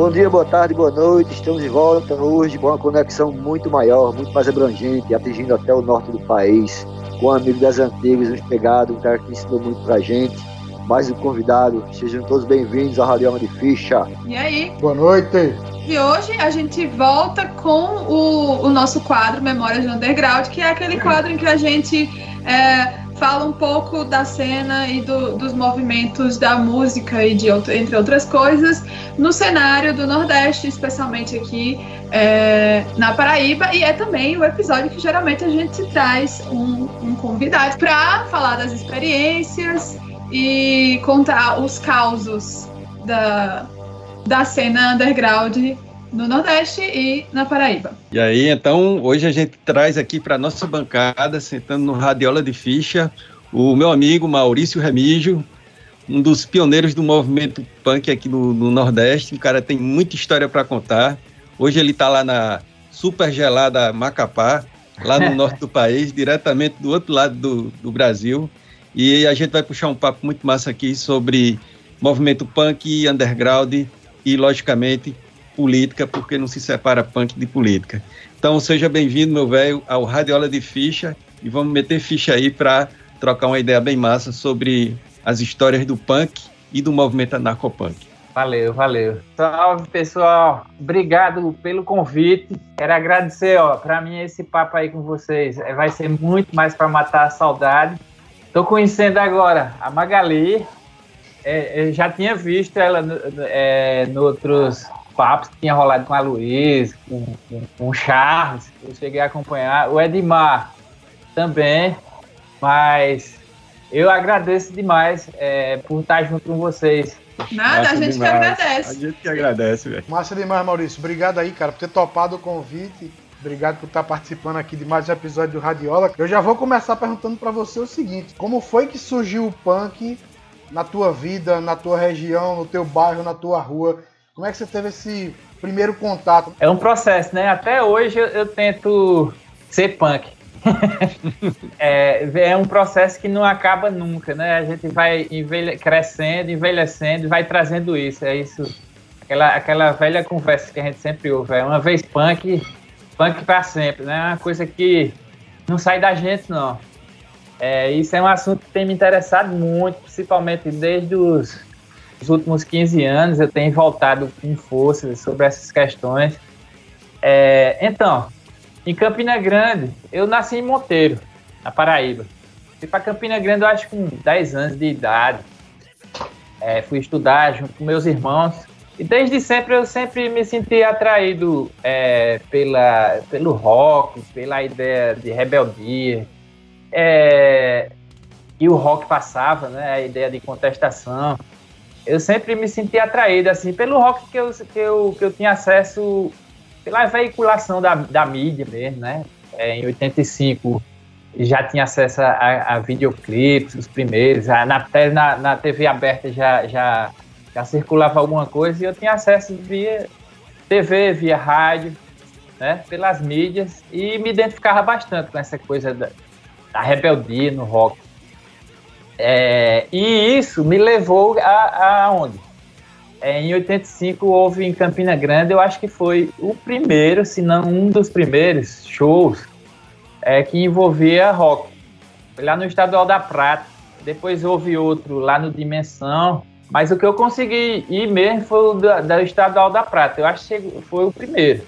Bom dia, boa tarde, boa noite. Estamos de volta hoje com uma conexão muito maior, muito mais abrangente, atingindo até o norte do país, com um amigo das antigas, uns pegados, um cara que ensinou muito pra gente. Mais um convidado, sejam todos bem-vindos ao Radioma de Ficha. E aí? Boa noite. E hoje a gente volta com o, o nosso quadro Memórias de Underground, que é aquele quadro em que a gente é, fala um pouco da cena e do, dos movimentos da música e de entre outras coisas no cenário do Nordeste, especialmente aqui é, na Paraíba. E é também o episódio que geralmente a gente traz um, um convidado para falar das experiências e contar os causos da, da cena underground no Nordeste e na Paraíba. E aí, então, hoje a gente traz aqui para nossa bancada, sentando no Radiola de Ficha, o meu amigo Maurício Remígio, um dos pioneiros do movimento punk aqui no, no Nordeste. O cara tem muita história para contar. Hoje ele está lá na super gelada Macapá, lá no norte do país, diretamente do outro lado do, do Brasil. E a gente vai puxar um papo muito massa aqui sobre movimento punk e underground e, logicamente, política, porque não se separa punk de política. Então, seja bem-vindo, meu velho, ao Radiola de Ficha e vamos meter ficha aí para trocar uma ideia bem massa sobre as histórias do punk e do movimento anarcopunk. Valeu, valeu. Salve, pessoal. Obrigado pelo convite. Quero agradecer, ó, para mim esse papo aí com vocês é, vai ser muito mais para matar a saudade. Estou conhecendo agora a Magali. É, já tinha visto ela é, no outros papos que tinha rolado com a Luiz, com, com, com o Charles, eu cheguei a acompanhar, o Edmar também, mas eu agradeço demais é, por estar junto com vocês. Nada, Massa a gente demais. que agradece. A gente que agradece, velho. Massa demais, Maurício. Obrigado aí, cara, por ter topado o convite. Obrigado por estar participando aqui de mais um episódio do Radiola. Eu já vou começar perguntando para você o seguinte: como foi que surgiu o punk na tua vida, na tua região, no teu bairro, na tua rua? Como é que você teve esse primeiro contato? É um processo, né? Até hoje eu, tento ser punk. é, é, um processo que não acaba nunca, né? A gente vai envelhe crescendo, envelhecendo, vai trazendo isso. É isso, aquela, aquela velha conversa que a gente sempre ouve. É uma vez punk, punk para sempre, né? É uma coisa que não sai da gente, não. É, isso é um assunto que tem me interessado muito, principalmente desde os nos últimos 15 anos eu tenho voltado com força sobre essas questões. É, então, em Campina Grande, eu nasci em Monteiro, na Paraíba. Fui para Campina Grande, eu acho, com 10 anos de idade. É, fui estudar junto com meus irmãos. E desde sempre eu sempre me senti atraído é, pela, pelo rock, pela ideia de rebeldia. É, e o rock passava, né, a ideia de contestação eu sempre me senti atraído assim pelo rock que eu, que eu, que eu tinha acesso pela veiculação da, da mídia mesmo, né? É, em 85 já tinha acesso a, a videoclipes, os primeiros, a, na, na, na TV aberta já, já, já circulava alguma coisa e eu tinha acesso via TV, via rádio, né? Pelas mídias e me identificava bastante com essa coisa da, da rebeldia no rock. É, e isso me levou a, a onde? É, em 85 houve em Campina Grande, eu acho que foi o primeiro, se não um dos primeiros shows é, que envolvia rock. Lá no Estadual da Prata. Depois houve outro lá no Dimensão. Mas o que eu consegui ir mesmo foi o da, da Estadual da Prata. Eu acho que foi o primeiro.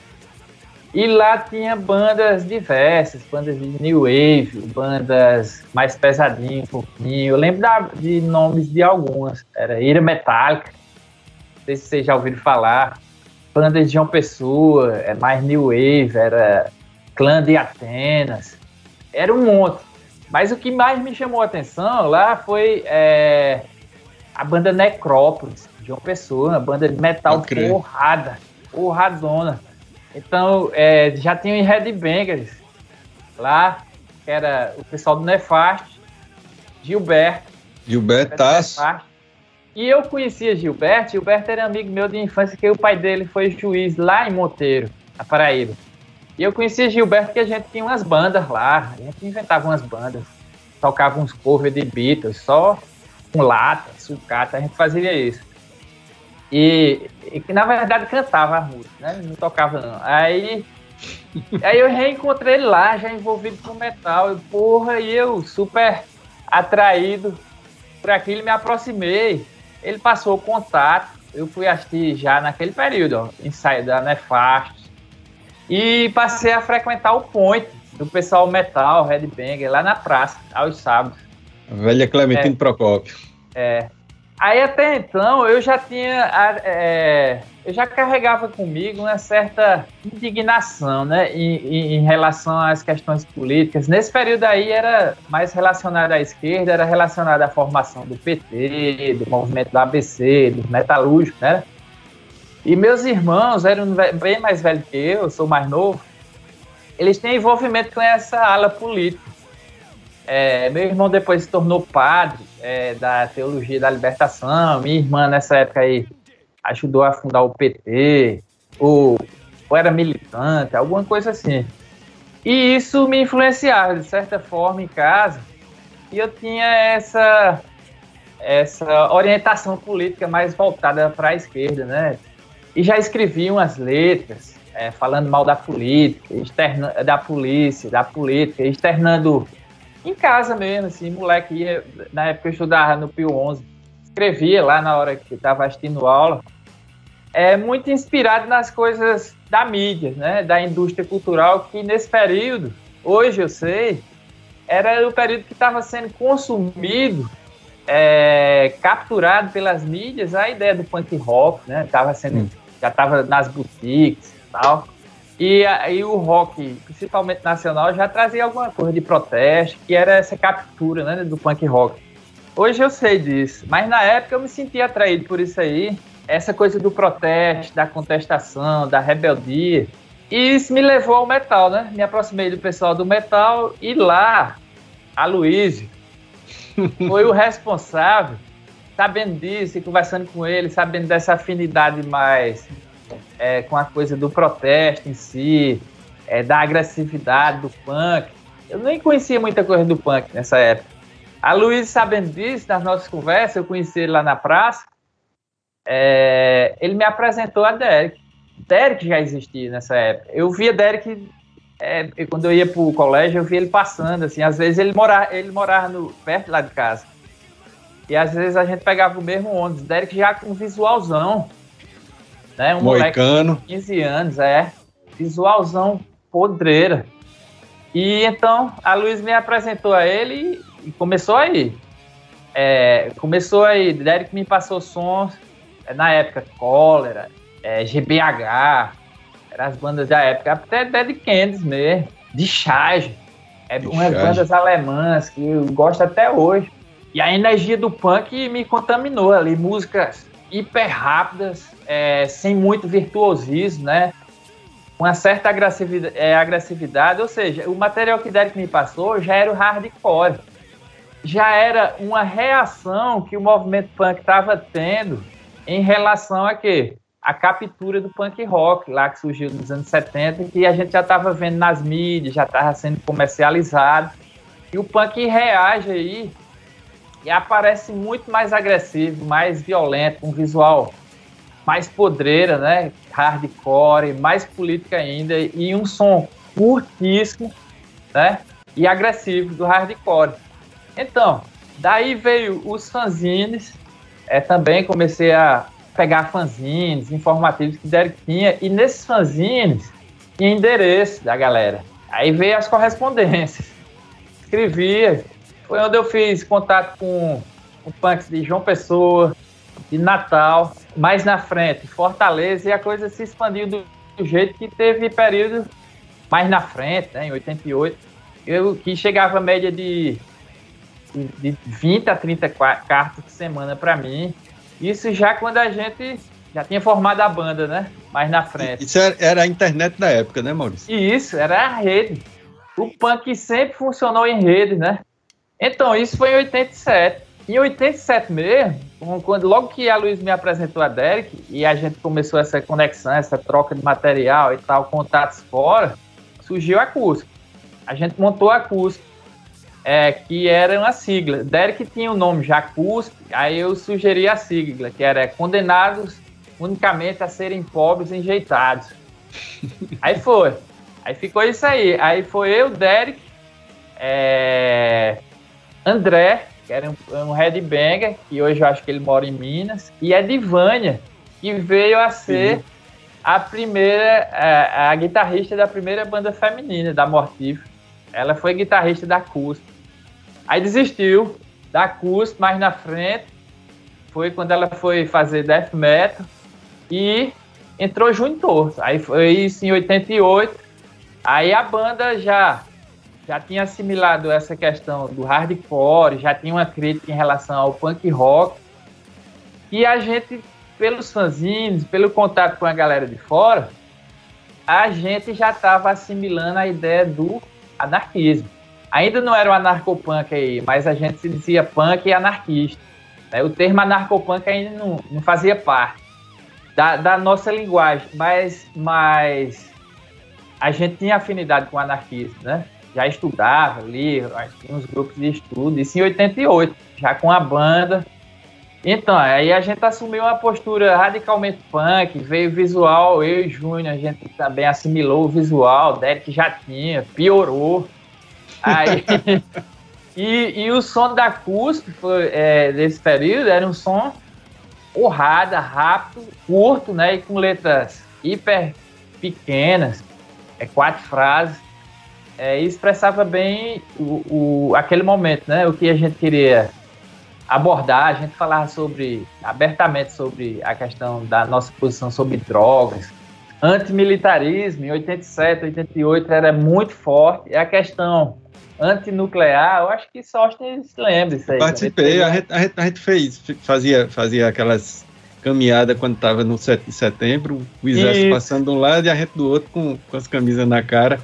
E lá tinha bandas diversas, bandas de New Wave, bandas mais pesadinhas, um pouquinho. Eu lembro da, de nomes de algumas. Era Ira Metallica, não sei se vocês já ouviram falar. Bandas de João Pessoa, é mais New Wave, era Clã de Atenas. Era um monte. Mas o que mais me chamou a atenção lá foi é, a banda Necrópolis, de João Pessoa, uma banda de metal porrada, porradona então, é, já tinha o Red Bangers lá, que era o pessoal do Nefast, Gilberto. Gilberto Tasso. E eu conhecia Gilberto, Gilberto era amigo meu de infância, que o pai dele foi juiz lá em Monteiro, na Paraíba. E eu conhecia Gilberto porque a gente tinha umas bandas lá, a gente inventava umas bandas, tocava uns covers de Beatles, só com lata, sucata, a gente fazia isso. E, que na verdade cantava a música, né? Não tocava não. Aí, aí eu reencontrei ele lá, já envolvido com metal. E, porra, e eu super atraído por aquilo, me aproximei. Ele passou o contato. Eu fui assistir já naquele período, ó, ensaio da Nefastos. E passei a frequentar o Point do pessoal metal, Banger, lá na praça, aos sábados. Velha Clementine é, Procópio. É. Aí até então eu já tinha. É, eu já carregava comigo uma certa indignação, né? Em, em, relação às questões políticas. Nesse período aí era mais relacionado à esquerda, era relacionado à formação do PT, do movimento do ABC, dos metalúrgicos, né? E meus irmãos eram bem mais velhos que eu, eu sou mais novo. Eles têm envolvimento com essa ala política. É, meu irmão depois se tornou padre é, da teologia da libertação. Minha irmã, nessa época aí, ajudou a fundar o PT, ou, ou era militante, alguma coisa assim. E isso me influenciava, de certa forma, em casa. E eu tinha essa, essa orientação política mais voltada para a esquerda, né? E já escrevi umas letras é, falando mal da política, externa, da polícia, da política, externando em casa mesmo, assim, moleque ia, na época eu estudava no Pio 11, escrevia lá na hora que estava assistindo aula, é muito inspirado nas coisas da mídia, né, da indústria cultural, que nesse período, hoje eu sei, era o período que estava sendo consumido, é, capturado pelas mídias, a ideia do punk rock, né, tava sendo, hum. já estava nas boutiques e tal, e aí o rock, principalmente nacional, já trazia alguma coisa de protesto, que era essa captura né, do punk rock. Hoje eu sei disso, mas na época eu me sentia atraído por isso aí, essa coisa do protesto, da contestação, da rebeldia. E isso me levou ao metal, né? Me aproximei do pessoal do metal e lá, a Luiz foi o responsável, sabendo disso e conversando com ele, sabendo dessa afinidade mais é, com a coisa do protesto em si, é, da agressividade do punk. Eu nem conhecia muita coisa do punk nessa época. A Luiz, sabendo disso, nas nossas conversas, eu conheci ele lá na praça, é, ele me apresentou a Derek. Derek já existia nessa época. Eu via Derek, é, quando eu ia para o colégio, eu via ele passando, assim, às vezes ele morava, ele morava no, perto lá de casa. E às vezes a gente pegava o mesmo ônibus. Derek já com visualzão, né? Um Moicano. moleque de 15 anos, é. Visualzão podreira. E então a Luiz me apresentou a ele e começou aí. É, começou aí, Derek me passou sons, é, na época, Cólera, é, GBH, eram as bandas da época, até Dead Candies mesmo, de charge, é, umas bandas alemãs que eu gosto até hoje. E a energia do punk me contaminou ali, músicas hiper rápidas, é, sem muito virtuosismo, né? Uma certa agressividade, é, agressividade, ou seja, o material que Derek me passou já era o hardcore. Já era uma reação que o movimento punk estava tendo em relação a quê? A captura do punk rock, lá que surgiu nos anos 70, que a gente já estava vendo nas mídias, já estava sendo comercializado. E o punk reage aí e aparece muito mais agressivo, mais violento, com um visual mais podreira, né? Hardcore, mais política ainda e um som curtíssimo, né? E agressivo do hardcore. Então, daí veio os fanzines, é, também comecei a pegar fanzines informativos que Derek tinha, e nesses fanzines tinha endereço da galera. Aí veio as correspondências. Escrevia, foi onde eu fiz contato com o punks de João Pessoa, de Natal, mais na frente, Fortaleza, e a coisa se expandiu do, do jeito que teve período mais na frente, né, em 88, eu, que chegava a média de, de, de 20 a 30 cartas por semana para mim. Isso já quando a gente já tinha formado a banda, né? Mais na frente. Isso era a internet da época, né, Maurício? Isso, era a rede. O punk sempre funcionou em rede, né? Então, isso foi em 87. Em 87 mesmo, quando, logo que a Luiz me apresentou a Derek e a gente começou essa conexão, essa troca de material e tal, contatos fora, surgiu a Cusco. A gente montou a Cusco, é, que era uma sigla. Derek tinha o nome já Cusco, aí eu sugeri a sigla, que era Condenados unicamente a serem pobres enjeitados. aí foi. Aí ficou isso aí. Aí foi eu, Derek, é, André, que era um, um headbanger, que hoje eu acho que ele mora em Minas, e a Divânia, que veio a ser uhum. a primeira, a, a, guitarrista da primeira banda feminina da Mortífero. Ela foi guitarrista da Cusp. Aí desistiu da Cusp mais na frente, foi quando ela foi fazer death metal e entrou junto. Aí foi isso em 88. Aí a banda já já tinha assimilado essa questão do hardcore, já tinha uma crítica em relação ao punk rock. E a gente, pelos fanzines, pelo contato com a galera de fora, a gente já estava assimilando a ideia do anarquismo. Ainda não era o anarcopunk aí, mas a gente se dizia punk e anarquista. Né? O termo anarcopunk ainda não, não fazia parte da, da nossa linguagem, mas, mas a gente tinha afinidade com o anarquismo, né? Já estudava, lia, tinha uns grupos de estudo, isso em 88, já com a banda. Então, aí a gente assumiu uma postura radicalmente punk, veio visual, eu e Júnior, a gente também assimilou o visual, Derek já tinha, piorou. Aí, e, e o som da CUSP foi, é, desse período era um som porrada, rápido, curto, né? E com letras hiper pequenas, é quatro frases. É, expressava bem o, o, aquele momento, né? O que a gente queria abordar, a gente falava sobre abertamente sobre a questão da nossa posição sobre drogas, antimilitarismo em 87, 88 era muito forte, e a questão antinuclear, eu acho que Sóstenes se lembra isso aí. Participei, né? a gente, a, gente, a gente fez, fazia, fazia aquelas caminhadas quando estava no 7 de setembro, o exército passando de um lado e a gente do outro com, com as camisas na cara.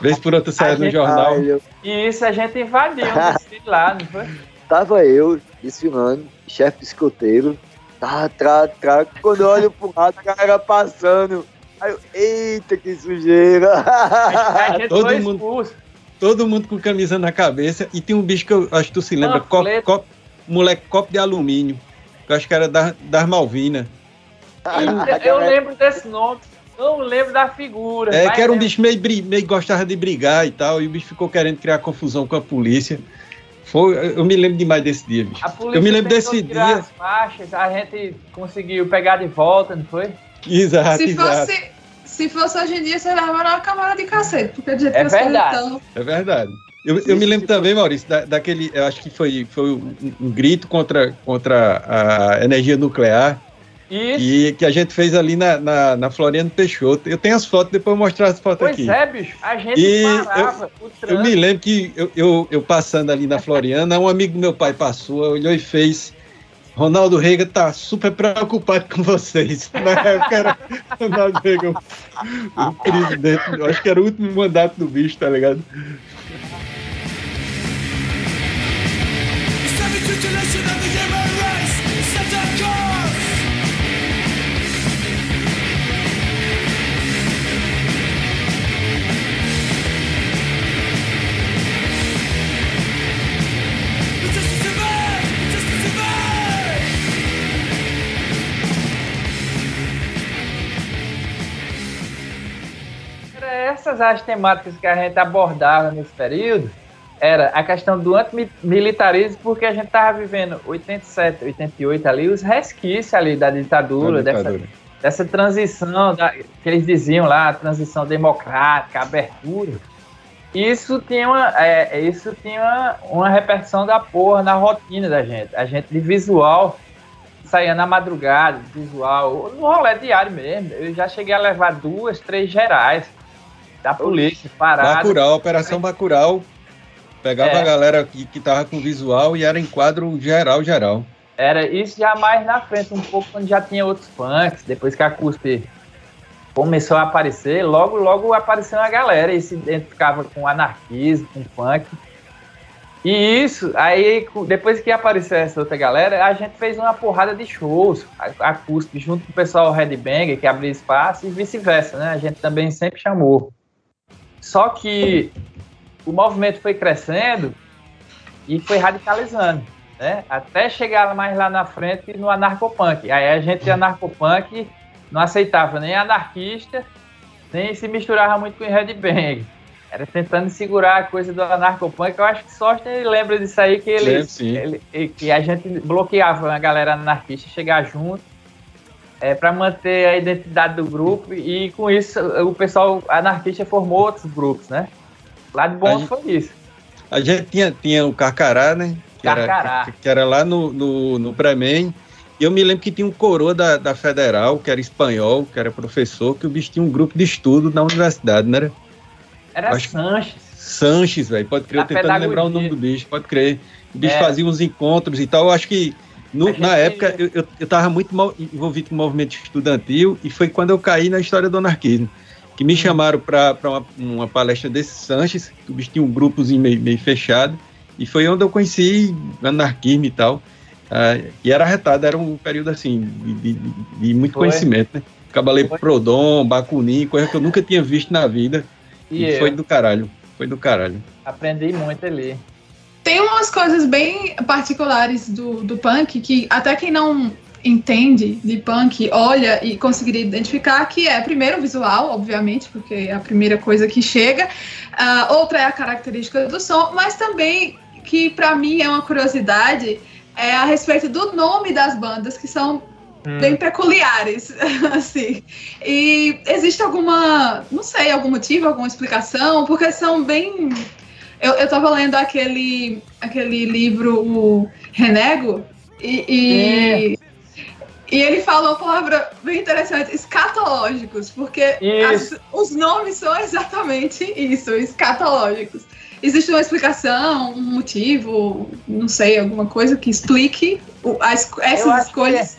Vez por outra saia no jornal. E isso a gente invadiu lá, não foi? Tava eu desfilando, chefe escoteiro, tá, tá, tá, quando eu olho pro lado, o cara passando. Aí eu, eita, que sujeira! A gente Todo foi mundo... expulso todo mundo com camisa na cabeça. E tem um bicho que eu acho que tu se lembra, cop, cop, moleque copo de alumínio. Que eu acho que era das, das Malvinas. Eu, eu, lembro desse nome. Não lembro da figura. É, que era um bicho meio, meio gostava de brigar e tal, e o bicho ficou querendo criar confusão com a polícia. Foi, eu me lembro demais desse dia, bicho. eu me lembro desse dia. As faixas, a gente conseguiu pegar de volta, não foi? Exato, se exato. Fosse, se fosse hoje em dia, você levava uma camada de cacete, porque do jeito é que verdade. Estão... É verdade. Eu, eu me lembro também, Maurício, da, daquele, eu acho que foi, foi um, um grito contra, contra a energia nuclear. Isso. E que a gente fez ali na, na, na Floriano Peixoto. Eu tenho as fotos, depois eu vou mostrar as fotos pois aqui. Pois é, bicho. A gente e parava eu, eu me lembro que eu, eu, eu, passando ali na Floriana, um amigo do meu pai passou, olhou e fez Ronaldo Reagan tá super preocupado com vocês. Na época era Ronaldo Reagan, o presidente, eu acho que era o último mandato do bicho, tá ligado? Essas as temáticas que a gente abordava nesse período era a questão do antimilitarismo, porque a gente estava vivendo 87, 88 ali, os resquícios ali da ditadura, da ditadura. Dessa, dessa transição, da, que eles diziam lá, a transição democrática, abertura. Isso tinha, uma, é, isso tinha uma repercussão da porra na rotina da gente. A gente de visual saía na madrugada, visual, no rolê diário mesmo. Eu já cheguei a levar duas, três gerais da polícia, parada. Bacurau, Operação Bacurau. Pegava é. a galera que, que tava com visual e era em quadro geral, geral. Era isso já mais na frente, um pouco quando já tinha outros punks, depois que a CUSP começou a aparecer, logo, logo apareceu uma galera e se identificava com anarquismo, com punk. E isso, aí depois que apareceu essa outra galera, a gente fez uma porrada de shows, a, a CUSP, junto com o pessoal Red Banger, que abriu espaço, e vice-versa, né? A gente também sempre chamou. Só que o movimento foi crescendo e foi radicalizando. né? Até chegar mais lá na frente no anarcopunk. Aí a gente anarcopunk não aceitava nem anarquista, nem se misturava muito com o Red Bang. Era tentando segurar a coisa do anarcopunk. Eu acho que só ele lembra disso aí que ele, sim, sim. ele que a gente bloqueava a galera anarquista chegar junto é, para manter a identidade do grupo e com isso o pessoal anarquista formou outros grupos, né? Lá de bom foi isso. A gente tinha, tinha o Carcará, né? Que Carcará. Era, que, que era lá no, no, no Premen. E eu me lembro que tinha um coroa da, da Federal, que era espanhol, que era professor, que o bicho tinha um grupo de estudo na universidade, não era? Era Acho Sanches. Sanches, velho. Pode crer, eu tentando pedagogia. lembrar o nome do bicho, pode crer. O bicho é. fazia uns encontros e tal. Eu acho que no, na época eu, eu, eu tava muito mal, envolvido com o movimento estudantil e foi quando eu caí na história do anarquismo. Que me hum. chamaram para uma, uma, palestra desse Sanches, que o bicho tinha um grupozinho meio, meio fechado. E foi onde eu conheci anarquismo e tal. Uh, e era arretado, era um período assim, de, de, de muito foi. conhecimento, né? Cabalei Prodom, Bacunim, coisa que eu nunca tinha visto na vida. E, e foi do caralho. Foi do caralho. Aprendi muito ali. Tem umas coisas bem particulares do, do punk que até quem não entende de punk olha e conseguiria identificar que é primeiro o visual, obviamente, porque é a primeira coisa que chega. Uh, outra é a característica do som, mas também que para mim é uma curiosidade é a respeito do nome das bandas que são hum. bem peculiares, assim. E existe alguma, não sei, algum motivo, alguma explicação? Porque são bem. Eu, eu tava lendo aquele, aquele livro, o Renego, e, e, é. e, ele fala uma palavra bem interessante, escatológicos, porque as, os nomes são exatamente isso, escatológicos. Existe uma explicação, um motivo, não sei, alguma coisa que explique o, as, essas escolhas?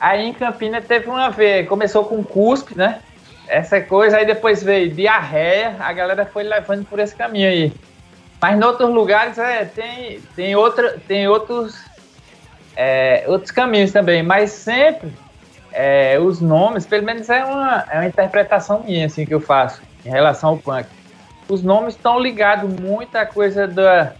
Aí em Campina teve uma vez, começou com cuspe, né? Essa coisa, aí depois veio diarreia, a galera foi levando por esse caminho aí. Mas em outros lugares é, tem, tem, outra, tem outros, é, outros caminhos também, mas sempre é, os nomes, pelo menos é uma, é uma interpretação minha assim, que eu faço em relação ao punk. Os nomes estão ligados muito à coisa da,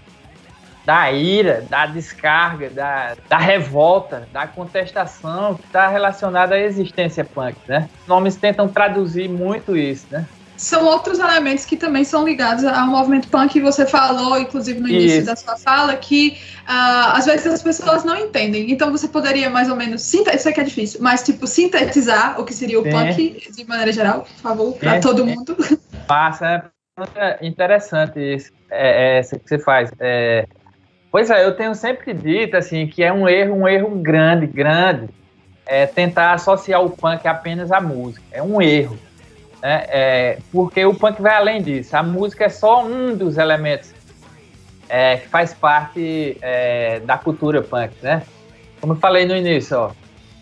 da ira, da descarga, da, da revolta, da contestação que está relacionada à existência punk, né? Os nomes tentam traduzir muito isso, né? São outros elementos que também são ligados ao movimento punk. Você falou, inclusive, no início isso. da sua fala, que uh, às vezes as pessoas não entendem. Então você poderia mais ou menos, isso aqui é difícil, mas tipo, sintetizar o que seria o Sim. punk de maneira geral, por favor, para todo mundo. Passa, é interessante isso, é, é, isso que você faz. É, Pois é, eu tenho sempre dito assim que é um erro, um erro grande, grande, é tentar associar o punk apenas à música. É um erro, né? É, porque o punk vai além disso. A música é só um dos elementos é, que faz parte é, da cultura punk, né? Como eu falei no início, ó,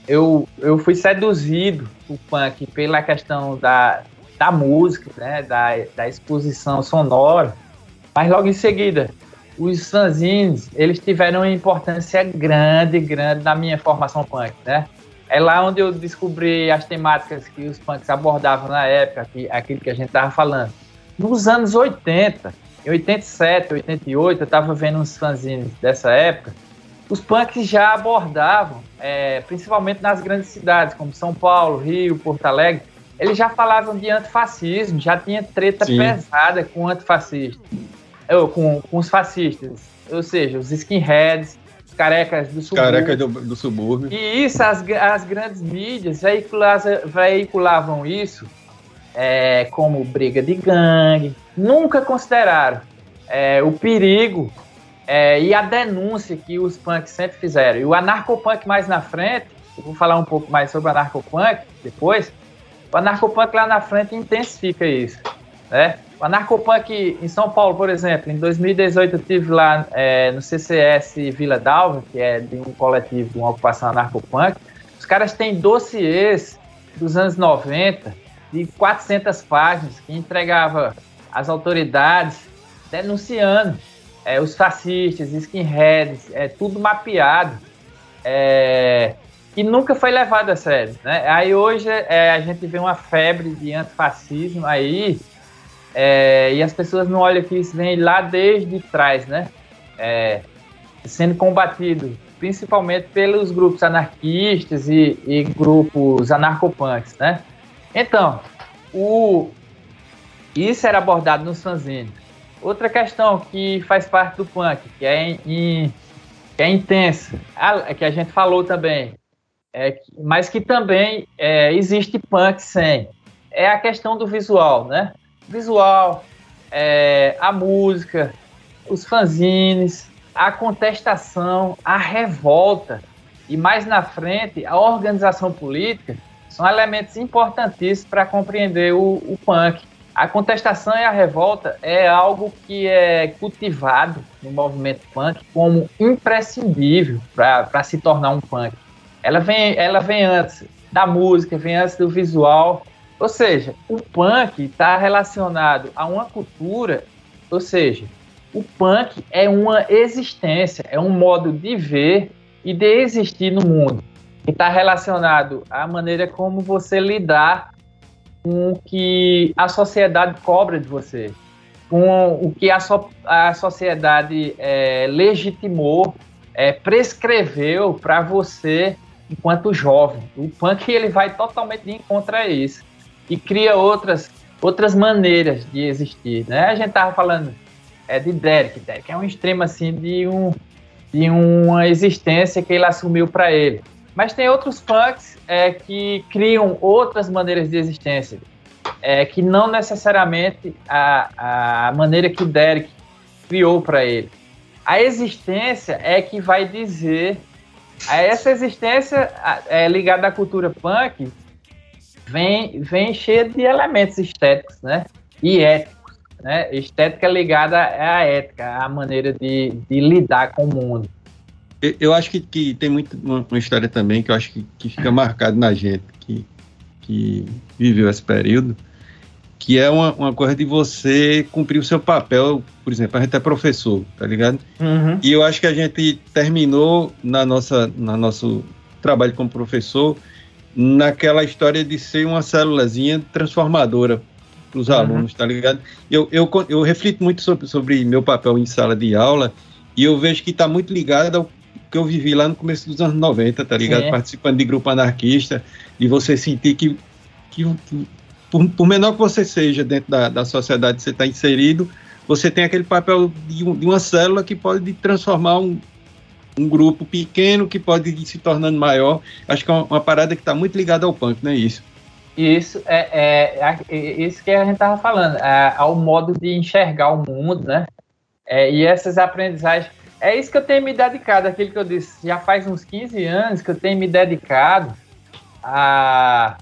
eu, eu fui seduzido o punk pela questão da, da música, né? Da, da exposição sonora, mas logo em seguida os fanzines, eles tiveram uma importância grande, grande na minha formação punk, né? É lá onde eu descobri as temáticas que os punks abordavam na época, que, aquilo que a gente estava falando. Nos anos 80, em 87, 88, eu estava vendo uns fanzines dessa época, os punks já abordavam, é, principalmente nas grandes cidades, como São Paulo, Rio, Porto Alegre, eles já falavam de antifascismo, já tinha treta Sim. pesada com antifascistas com, com os fascistas, ou seja, os skinheads, os carecas do subúrbio. Careca do, do subúrbio. E isso, as, as grandes mídias veiculavam, veiculavam isso é, como briga de gangue, nunca consideraram é, o perigo é, e a denúncia que os punks sempre fizeram. E o anarcopunk mais na frente, eu vou falar um pouco mais sobre o anarcopunk depois, o anarcopunk lá na frente intensifica isso, né? O Anarcopunk em São Paulo, por exemplo, em 2018 eu estive lá é, no CCS Vila Dalva, que é de um coletivo de uma ocupação anarcopunk. Os caras têm dossiês dos anos 90 de 400 páginas que entregava às autoridades denunciando é, os fascistas, skinheads, é, tudo mapeado. É, e nunca foi levado a sério. Né? Aí hoje é, a gente vê uma febre de antifascismo aí, é, e as pessoas não olham que isso vem lá desde trás, né? É, sendo combatido principalmente pelos grupos anarquistas e, e grupos anarcopunks, né? Então, o, isso era abordado nos fanzines. Outra questão que faz parte do punk, que é, é intensa, que a gente falou também, é, mas que também é, existe punk sem, é a questão do visual, né? Visual, é, a música, os fanzines, a contestação, a revolta e mais na frente a organização política são elementos importantíssimos para compreender o, o punk. A contestação e a revolta é algo que é cultivado no movimento punk como imprescindível para se tornar um punk. Ela vem, ela vem antes da música, vem antes do visual. Ou seja, o punk está relacionado a uma cultura, ou seja, o punk é uma existência, é um modo de ver e de existir no mundo. E está relacionado à maneira como você lidar com o que a sociedade cobra de você, com o que a, so, a sociedade é, legitimou, é, prescreveu para você enquanto jovem. O punk ele vai totalmente de encontro a isso e cria outras outras maneiras de existir. Né? A gente estava falando é de Derek. Derek é um extremo assim de, um, de uma existência que ele assumiu para ele. Mas tem outros punks é, que criam outras maneiras de existência, é, que não necessariamente a, a maneira que Derek criou para ele. A existência é que vai dizer. Essa existência é, ligada à cultura punk vem, vem cheia de elementos estéticos né? e éticos né? Estética ligada à ética, à maneira de, de lidar com o mundo. Eu acho que, que tem muito uma, uma, história também que eu acho que, que fica marcado na gente que, que viveu esse período, que é uma, uma coisa de você cumprir o seu papel. Por exemplo, a gente é professor, tá ligado? Uhum. E eu acho que a gente terminou na nossa, na nosso trabalho como professor naquela história de ser uma célulazinha transformadora para os uhum. alunos, tá ligado? Eu, eu, eu reflito muito sobre, sobre meu papel em sala de aula e eu vejo que está muito ligado ao que eu vivi lá no começo dos anos 90, tá ligado? Participando de grupo anarquista, e você sentir que, que, que por, por, menor que você seja dentro da, da sociedade que você está inserido, você tem aquele papel de, um, de, uma célula que pode transformar um, um grupo pequeno que pode ir se tornando maior. Acho que é uma, uma parada que está muito ligada ao punk, não é isso? Isso é, é, é, isso que a gente estava falando, é, ao modo de enxergar o mundo, né? É, e essas aprendizagens. É isso que eu tenho me dedicado, aquilo que eu disse, já faz uns 15 anos que eu tenho me dedicado a,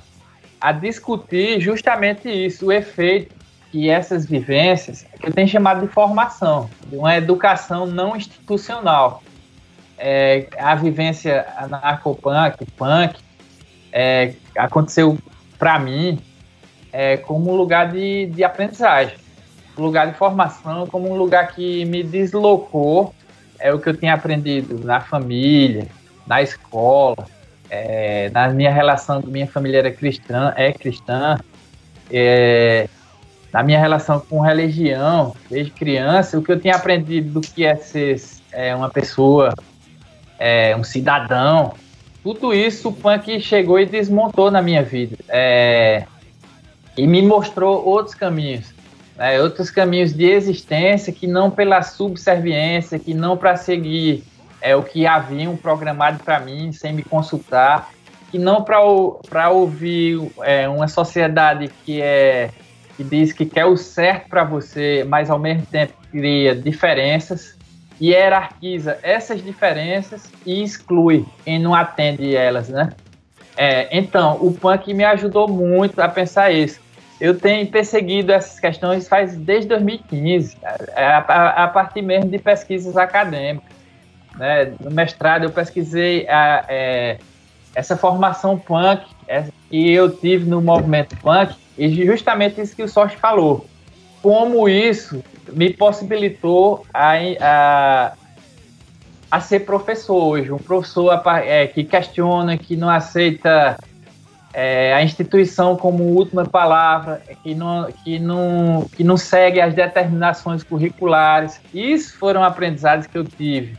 a discutir justamente isso, o efeito que essas vivências, que eu tenho chamado de formação, de uma educação não institucional. É, a vivência anarcopunk, punk, é, aconteceu para mim, é como um lugar de, de aprendizagem, um lugar de formação, como um lugar que me deslocou é o que eu tinha aprendido na família, na escola, é, na minha relação com minha família era cristã, é cristã, é, na minha relação com religião, desde criança, o que eu tinha aprendido do que é ser é, uma pessoa, é, um cidadão, tudo isso o punk chegou e desmontou na minha vida. É, e me mostrou outros caminhos. Né, outros caminhos de existência que não pela subserviência, que não para seguir é, o que haviam programado para mim sem me consultar, que não para ouvir é, uma sociedade que é que diz que quer o certo para você, mas ao mesmo tempo cria diferenças hierarquiza essas diferenças e exclui quem não atende elas, né? É, então, o punk me ajudou muito a pensar isso. Eu tenho perseguido essas questões faz desde 2015, é, a, a, a partir mesmo de pesquisas acadêmicas. Né? No mestrado eu pesquisei a, é, essa formação punk é, que eu tive no movimento punk e justamente isso que o Sorte falou. Como isso me possibilitou a, a, a ser professor hoje. Um professor é, que questiona, que não aceita é, a instituição como última palavra, que não, que, não, que não segue as determinações curriculares. Isso foram aprendizados que eu tive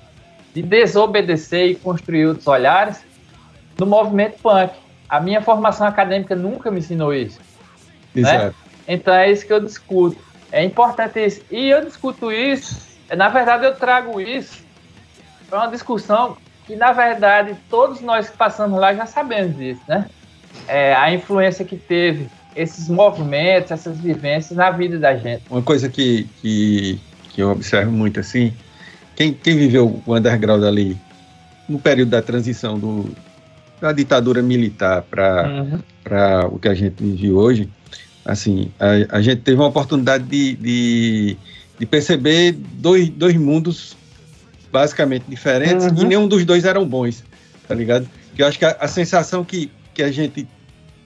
de desobedecer e construir outros olhares no movimento punk. A minha formação acadêmica nunca me ensinou isso. Né? Exato. Né? Então é isso que eu discuto. É importante isso. E eu discuto isso, na verdade eu trago isso para uma discussão que, na verdade, todos nós que passamos lá já sabemos disso, né? É, a influência que teve esses movimentos, essas vivências na vida da gente. Uma coisa que, que, que eu observo muito assim, quem, quem viveu o underground ali no período da transição do, da ditadura militar para uhum. o que a gente vive hoje, assim, a, a gente teve uma oportunidade de, de, de, perceber dois, dois mundos basicamente diferentes uhum. e nenhum dos dois eram bons, tá ligado? Eu acho que a, a sensação que, que a gente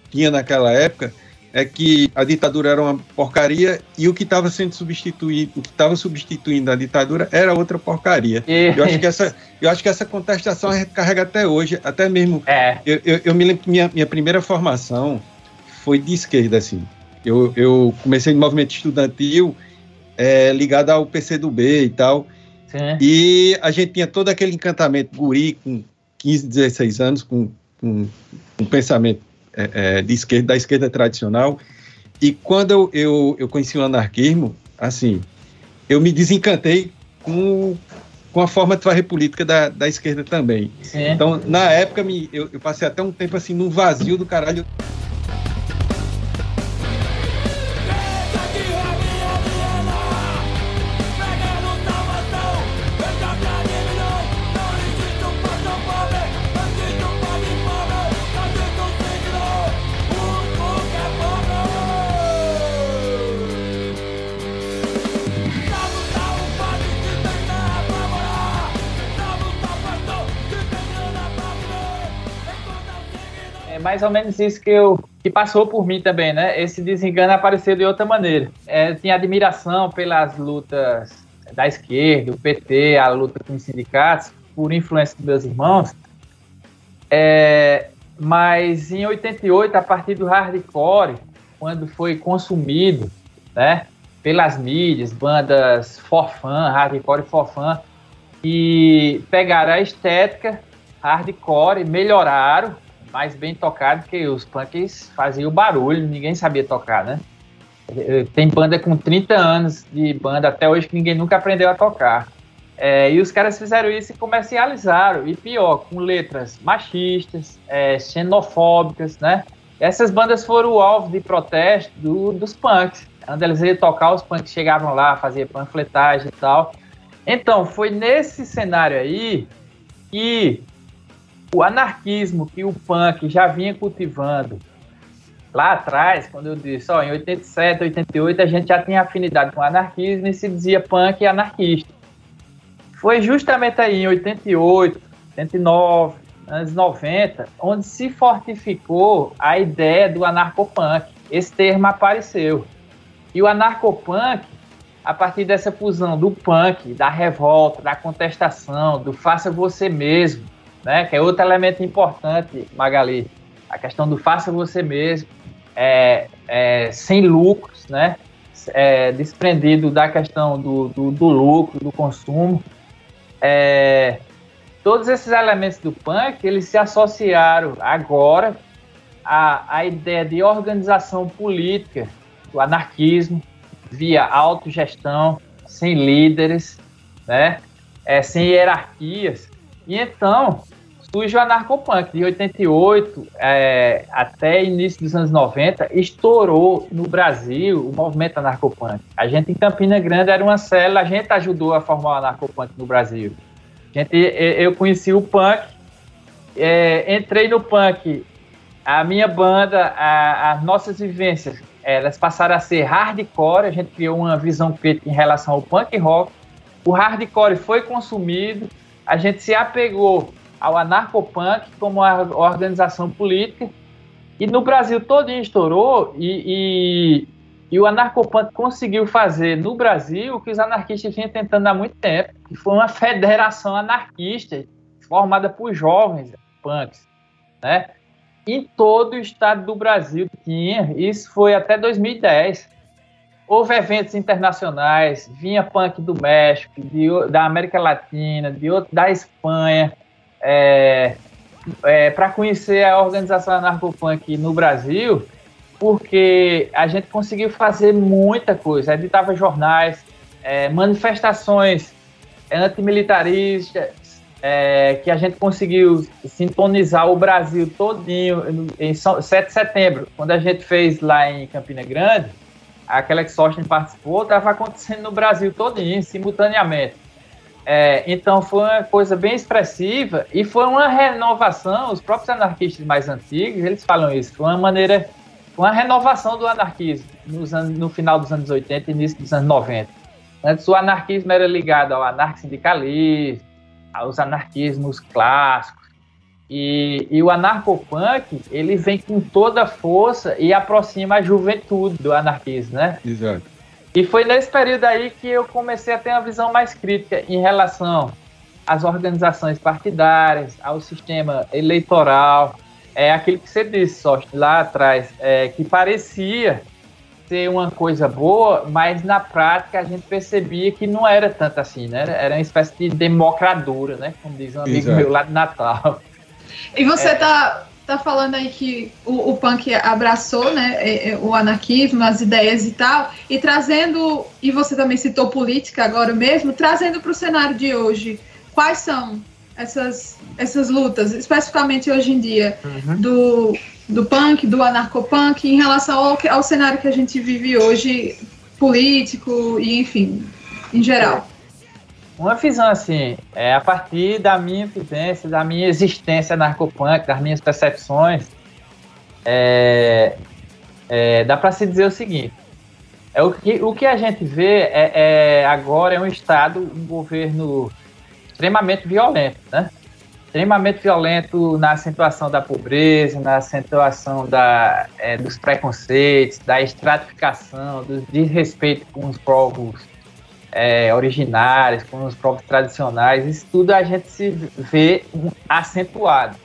tinha naquela época é que a ditadura era uma porcaria e o que estava sendo substituído, o que estava substituindo a ditadura era outra porcaria. E... Eu acho que essa, eu acho que essa contestação a gente carrega até hoje, até mesmo. É. Eu, eu, eu me lembro que minha, minha primeira formação foi de esquerda, assim. Eu, eu comecei no movimento estudantil é, ligado ao PCdoB e tal. Sim. E a gente tinha todo aquele encantamento guri com 15, 16 anos, com, com um pensamento é, é, de esquerda, da esquerda tradicional. E quando eu, eu, eu conheci o anarquismo, assim, eu me desencantei com, com a forma de fazer política da, da esquerda também. Sim. Então, na época, me, eu, eu passei até um tempo assim, num vazio do caralho. Mais ou menos isso que eu que passou por mim também, né? Esse desengano apareceu de outra maneira. É, tinha admiração pelas lutas da esquerda, o PT, a luta com os sindicatos, por influência dos meus irmãos. É, mas em 88, a partir do hardcore, quando foi consumido, né, pelas mídias, bandas forfã, hardcore forfã, e pegaram a estética hardcore, melhoraram, mais bem tocado que os punks faziam barulho, ninguém sabia tocar, né? Tem banda com 30 anos de banda até hoje que ninguém nunca aprendeu a tocar. É, e os caras fizeram isso e comercializaram, e pior, com letras machistas, é, xenofóbicas, né? Essas bandas foram o alvo de protesto do, dos punks. Quando eles iam tocar, os punks chegavam lá, faziam panfletagem e tal. Então, foi nesse cenário aí que o anarquismo que o punk já vinha cultivando lá atrás, quando eu disse, ó, em 87, 88, a gente já tinha afinidade com anarquismo e se dizia punk anarquista. Foi justamente aí em 88, 89, anos 90, onde se fortificou a ideia do anarcopunk. Esse termo apareceu. E o anarcopunk, a partir dessa fusão do punk, da revolta, da contestação, do faça você mesmo, né? Que é outro elemento importante, Magali, a questão do faça você mesmo, é, é, sem lucros, né? É, desprendido da questão do, do, do lucro, do consumo. É, todos esses elementos do punk, eles se associaram agora à, à ideia de organização política, do anarquismo, via autogestão, sem líderes, né? É, sem hierarquias. E então, surge o anarcopunk. De 88 é, até início dos anos 90, estourou no Brasil o movimento anarcopunk. A gente em Campina Grande era uma célula, a gente ajudou a formar o anarcopunk no Brasil. A gente, eu conheci o punk, é, entrei no punk, a minha banda, a, as nossas vivências, elas passaram a ser hardcore, a gente criou uma visão crítica em relação ao punk rock. O hardcore foi consumido, a gente se apegou ao anarcopunk como a organização política. E no Brasil todo estourou e, e, e, o anarcopunk conseguiu fazer no Brasil o que os anarquistas vinham tentando há muito tempo, que foi uma federação anarquista formada por jovens punks, né? Em todo o estado do Brasil tinha, isso foi até 2010. houve eventos internacionais, vinha punk do México, de, da América Latina, de da Espanha, é, é, para conhecer a organização anarcopunk no Brasil, porque a gente conseguiu fazer muita coisa, editava jornais, é, manifestações antimilitaristas, é, que a gente conseguiu sintonizar o Brasil todinho em 7 de setembro, quando a gente fez lá em Campina Grande, aquela que Sorten participou, estava acontecendo no Brasil todinho, simultaneamente. É, então foi uma coisa bem expressiva e foi uma renovação, os próprios anarquistas mais antigos, eles falam isso, foi uma maneira, uma renovação do anarquismo anos, no final dos anos 80 e início dos anos 90. Antes o anarquismo era ligado ao anarco-sindicalismo, aos anarquismos clássicos, e, e, o anarcopunk, ele vem com toda a força e aproxima a juventude do anarquismo, né? Exato. E foi nesse período aí que eu comecei a ter uma visão mais crítica em relação às organizações partidárias, ao sistema eleitoral, é aquilo que você disse, só lá atrás, é, que parecia ser uma coisa boa, mas na prática a gente percebia que não era tanto assim, né? Era uma espécie de democradura, né? Como diz um amigo Exato. meu lá de Natal. E você é. tá tá falando aí que o, o punk abraçou né, é, é, o anarquismo, as ideias e tal, e trazendo, e você também citou política agora mesmo, trazendo para o cenário de hoje, quais são essas, essas lutas, especificamente hoje em dia, uhum. do, do punk, do anarcopunk, em relação ao, ao cenário que a gente vive hoje, político e enfim, em geral. Uma visão assim, é a partir da minha vivência, da minha existência narcopunk, das minhas percepções, é, é, dá para se dizer o seguinte: é o que, o que a gente vê é, é, agora é um Estado, um governo extremamente violento, né? Extremamente violento na acentuação da pobreza, na acentuação da, é, dos preconceitos, da estratificação, do desrespeito com os povos é, originárias, com os povos tradicionais, isso tudo a gente se vê acentuado.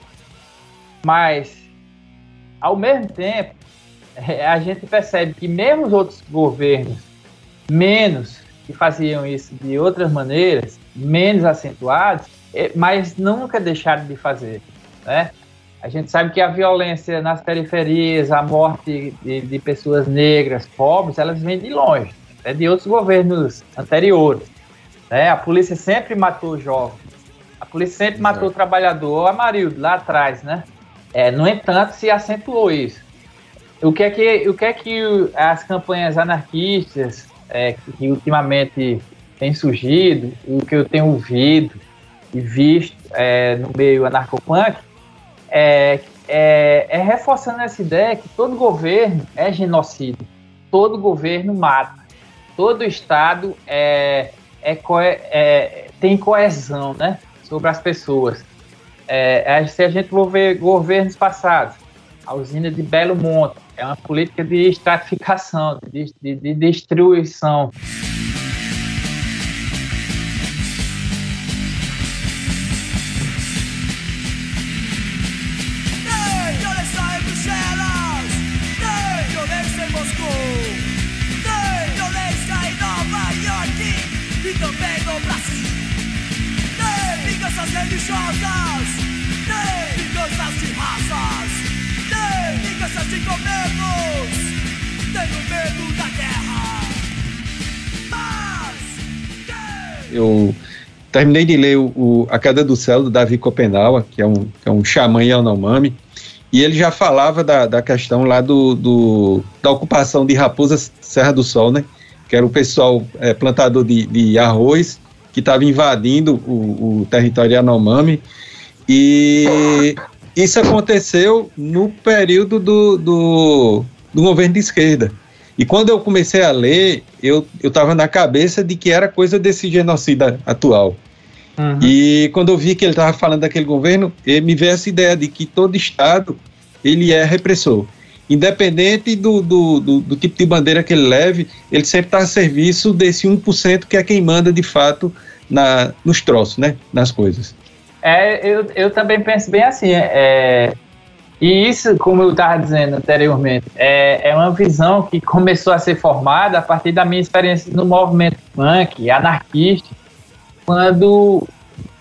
Mas, ao mesmo tempo, é, a gente percebe que mesmo os outros governos, menos que faziam isso de outras maneiras, menos acentuados, é, mas nunca deixaram de fazer, né? A gente sabe que a violência nas periferias, a morte de, de pessoas negras, pobres, elas vêm de longe é de outros governos anteriores. Né? A polícia sempre matou jovens, a polícia sempre Exato. matou o trabalhador, Amarildo, lá atrás, né? É, no entanto, se acentuou isso. O que é que, o que, é que as campanhas anarquistas é, que ultimamente têm surgido, o que eu tenho ouvido e visto é, no meio anarcopunk, é, é, é reforçando essa ideia que todo governo é genocídio, todo governo mata todo Estado é, é, é, tem coesão né, sobre as pessoas. É, é, se a gente for ver governos passados, a usina de Belo Monte é uma política de estratificação, de, de, de destruição. Religiosas, nem vinganças de raças, nem vinganças de governos. Tenho medo da guerra. Mas. Eu terminei de ler o, o, A Queda do Céu, do Davi Copenaua, que é um, que é um xamã Yanomami, e ele já falava da, da questão lá do, do, da ocupação de Raposa Serra do Sol, né? Que era o pessoal é, plantador de, de arroz que estava invadindo o, o território Yanomami. E isso aconteceu no período do, do, do, governo de esquerda. E quando eu comecei a ler, eu estava na cabeça de que era coisa desse genocídio atual. Uhum. E quando eu vi que ele estava falando daquele governo, me veio essa ideia de que todo Estado ele é repressor. Independente do, do, do, do tipo de bandeira que ele leve, ele sempre está a serviço desse 1% que é quem manda de fato na, nos troços, né? Nas coisas. É, eu, eu também penso bem assim. É, E isso, como eu estava dizendo anteriormente, é, é uma visão que começou a ser formada a partir da minha experiência no movimento punk, anarquista, quando,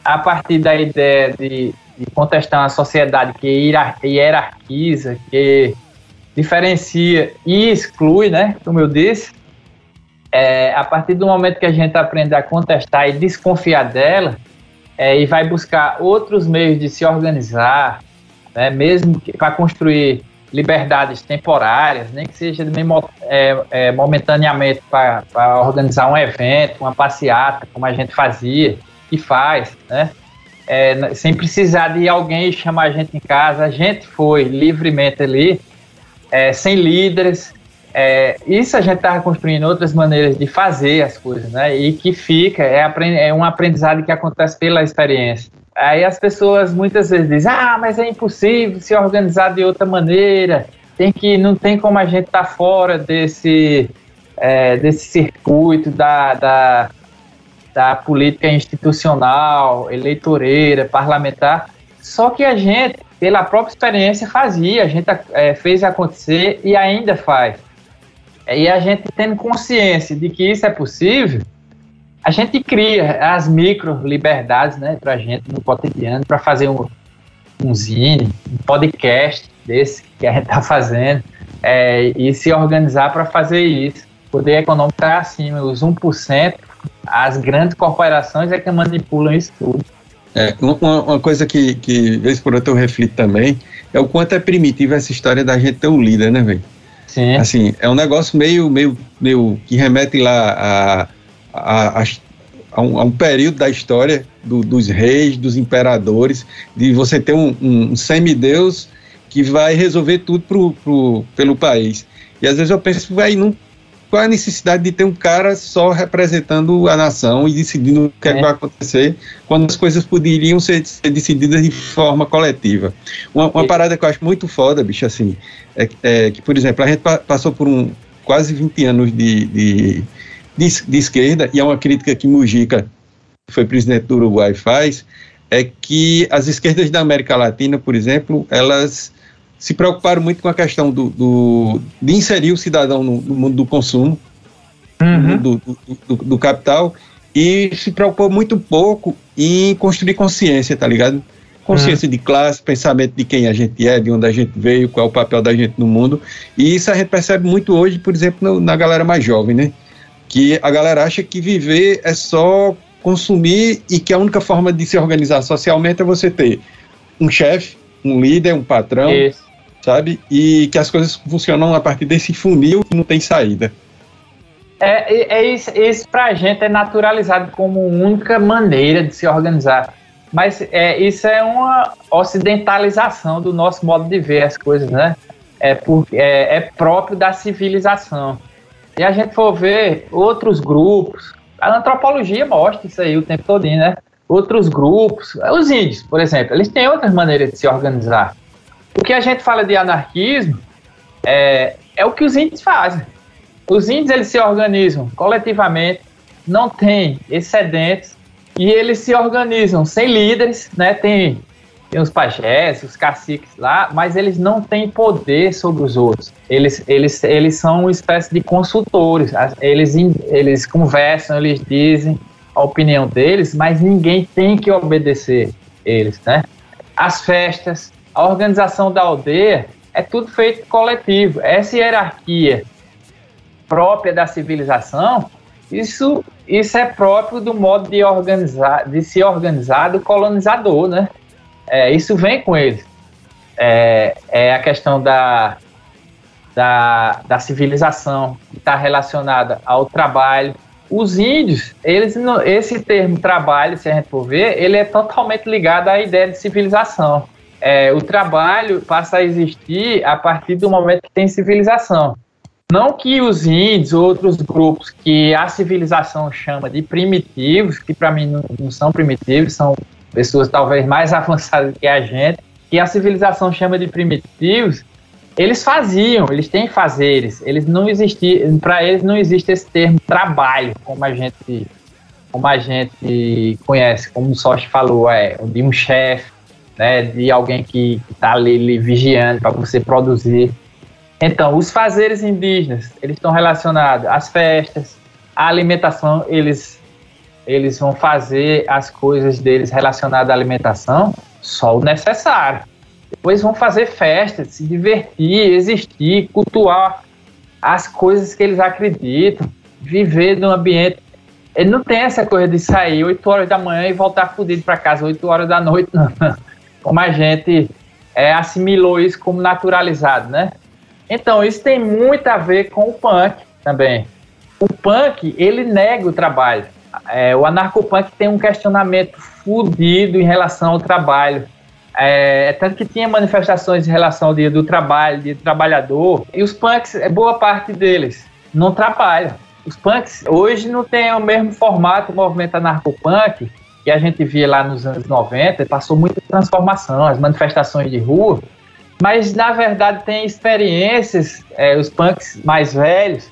a partir da ideia de, de contestar uma sociedade que hierarquiza, que diferencia e exclui, né, como eu disse, é, a partir do momento que a gente aprende a contestar e desconfiar dela, é, e vai buscar outros meios de se organizar, né, mesmo para construir liberdades temporárias, nem que seja é, é, momentaneamente para organizar um evento, uma passeata, como a gente fazia e faz, né? É, sem precisar de alguém chamar a gente em casa, a gente foi livremente ali, é, sem líderes. É, isso a gente estava construindo outras maneiras de fazer as coisas, né? E que fica, é, é um aprendizado que acontece pela experiência. Aí as pessoas muitas vezes dizem: ah, mas é impossível se organizar de outra maneira, tem que, não tem como a gente estar tá fora desse, é, desse circuito da, da, da política institucional, eleitoreira, parlamentar. Só que a gente, pela própria experiência, fazia, a gente é, fez acontecer e ainda faz. E a gente tendo consciência de que isso é possível, a gente cria as micro liberdades, né, a gente no cotidiano, para fazer um, um zine, um podcast desse que a gente está fazendo, é, e se organizar para fazer isso. O poder econômico está acima, os 1%, as grandes corporações é que manipulam isso tudo. É, uma, uma, coisa que, que, vez por outra, eu reflito também, é o quanto é primitiva essa história da gente ter um líder, né, velho? Sim. Assim, é um negócio meio, meio, meio que remete lá a a, a, a, um, a um, período da história do, dos reis, dos imperadores, de você ter um, um semideus que vai resolver tudo pro, pro, pelo país. E às vezes eu penso, vai, não, qual a necessidade de ter um cara só representando a nação e decidindo o que, é. é que vai acontecer, quando as coisas poderiam ser, ser decididas de forma coletiva. Uma, uma, parada que eu acho muito foda, bicho, assim, é, é que, por exemplo, a gente pa passou por um quase 20 anos de, de de, de esquerda, e é uma crítica que Mujica, que foi presidente do Uruguai, faz, é que as esquerdas da América Latina, por exemplo, elas se preocuparam muito com a questão do, do de inserir o cidadão no, no mundo do consumo, uhum. do, do, do, capital, e se preocupou muito pouco em construir consciência, tá ligado? Consciência uhum. de classe, pensamento de quem a gente é, de onde a gente veio, qual é o papel da gente no mundo. E isso a gente percebe muito hoje, por exemplo, no, na galera mais jovem, né? que a galera acha que viver é só consumir e que a única forma de se organizar socialmente é você ter um chefe, um líder, um patrão, isso. Sabe? E que as coisas funcionam a partir desse funil que não tem saída. É, é, isso, isso pra gente é naturalizado como única maneira de se organizar. Mas é, isso é uma ocidentalização do nosso modo de ver as coisas, né? É, por, é, é próprio da civilização e a gente for ver outros grupos, a antropologia mostra isso aí o tempo todo, né? Outros grupos, os índios, por exemplo, eles têm outras maneiras de se organizar. O que a gente fala de anarquismo é, é o que os índios fazem. Os índios eles se organizam coletivamente, não tem excedentes e eles se organizam sem líderes, né? Tem tem os pajés, os caciques lá, mas eles não têm poder sobre os outros. Eles, eles, eles são uma espécie de consultores. Eles, eles conversam, eles dizem a opinião deles, mas ninguém tem que obedecer eles, né? As festas, a organização da aldeia é tudo feito coletivo. Essa hierarquia própria da civilização, isso, isso é próprio do modo de organizar, de se organizar do colonizador, né? é, isso vem com eles. É, é a questão da, da, da civilização que está relacionada ao trabalho. Os índios, eles esse termo trabalho, se a gente for ver, ele é totalmente ligado à ideia de civilização. É, o trabalho passa a existir a partir do momento que tem civilização. Não que os índios, outros grupos que a civilização chama de primitivos, que para mim não, não, são primitivos, são pessoas talvez mais avançadas que a gente, que a civilização chama de primitivos, eles faziam, eles têm fazeres, eles não existiam, para eles não existe esse termo trabalho, como a gente como a gente conhece, como o Sochi falou, é de um chefe, né, de alguém que está ali, ali vigiando para você produzir. Então, os fazeres indígenas, eles estão relacionados às festas, à alimentação, eles eles vão fazer as coisas deles relacionadas à alimentação só o necessário. Depois vão fazer festas, se divertir, existir, cultuar as coisas que eles acreditam, viver num ambiente. Ele não tem essa coisa de sair 8 horas da manhã e voltar fudido para casa 8 horas da noite, não. Como a gente é, assimilou isso como naturalizado, né? Então, isso tem muito a ver com o punk também. O punk, ele nega o trabalho. É, o anarcopunk tem um questionamento fudido em relação ao trabalho. É, tanto que tinha manifestações em relação ao dia do trabalho, dia do trabalhador, e os punks, é boa parte deles, não trabalham. Os punks hoje não tem o mesmo formato, o movimento anarcopunk, que a gente via lá nos anos 90, passou muita transformação, as manifestações de rua, mas na verdade tem experiências, é, os punks mais velhos,